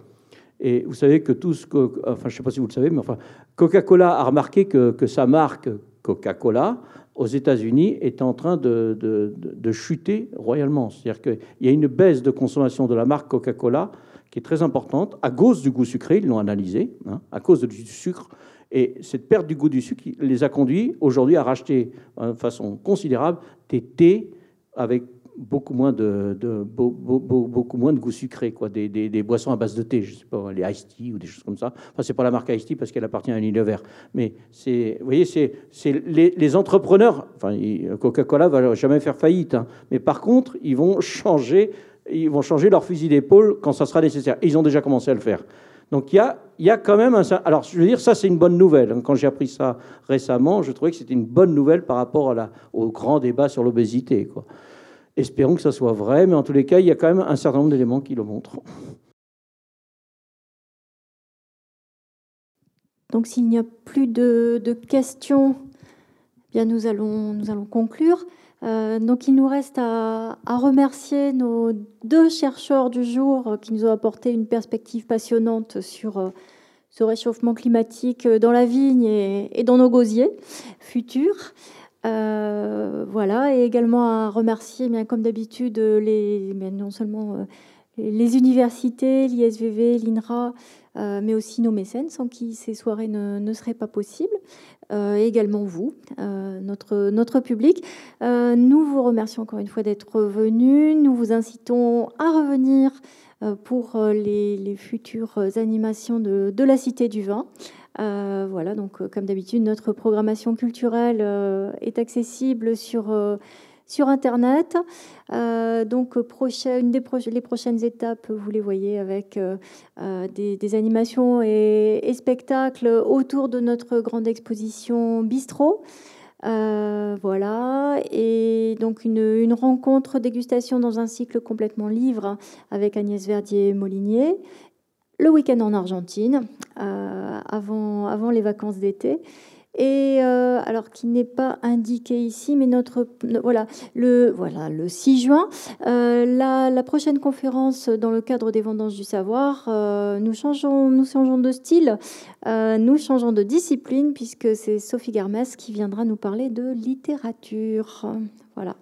Et vous savez que tous, enfin, je ne sais pas si vous le savez, mais enfin, Coca-Cola a remarqué que, que sa marque Coca-Cola aux États-Unis est en train de, de, de chuter royalement. C'est-à-dire qu'il y a une baisse de consommation de la marque Coca-Cola qui est très importante à cause du goût sucré. Ils l'ont analysé, hein, à cause du sucre. Et cette perte du goût du sucre les a conduits aujourd'hui à racheter de façon considérable des thés avec beaucoup moins de, beaucoup moins de goût sucré, quoi, des, des, boissons à base de thé, je sais pas, les iced tea ou des choses comme ça. Enfin, c'est pas la marque iced tea parce qu'elle appartient à un vert. Mais c'est, vous voyez, c'est les, les, entrepreneurs. Enfin, Coca-Cola va jamais faire faillite, hein, mais par contre, ils vont changer, ils vont changer leur fusil d'épaule quand ça sera nécessaire. ils ont déjà commencé à le faire. Donc il y a, y a quand même un... Alors je veux dire, ça c'est une bonne nouvelle. Hein. Quand j'ai appris ça récemment, je trouvais que c'était une bonne nouvelle par rapport à la, au grand débat sur l'obésité. Quoi. Espérons que ça soit vrai, mais en tous les cas, il y a quand même un certain nombre d'éléments qui le montrent. Donc s'il n'y a plus de, questions, eh bien nous allons, nous allons conclure. Euh, donc il nous reste à, remercier nos deux chercheurs du jour qui nous ont apporté une perspective passionnante sur euh, ce réchauffement climatique dans la vigne et dans nos gosiers futurs. Euh, voilà, et également à remercier, bien comme d'habitude, les, non seulement euh, les universités, l'ISVV, l'INRA, euh, mais aussi nos mécènes, sans qui ces soirées ne, seraient pas possibles, également vous, notre, notre public. nous vous remercions encore une fois d'être venus. Nous vous incitons à revenir pour les, futures animations de, de la Cité du Vin. Euh, voilà, donc euh, comme d'habitude, notre programmation culturelle euh, est accessible sur, sur Internet. donc, prochaine, des les prochaines étapes, vous les voyez avec des, animations et, spectacles autour de notre grande exposition Bistrot. voilà, et donc une, une, rencontre dégustation dans un cycle complètement livre avec Agnès Verdier-Molinier le week-end en Argentine, euh, avant, les vacances d'été. Et euh, alors qui n'est pas indiqué ici, mais notre voilà le voilà le 6 juin, euh, la, prochaine conférence dans le cadre des vendanges du savoir, nous changeons nous changeons de style, nous changeons de discipline puisque c'est Sophie Garmès qui viendra nous parler de littérature. Voilà.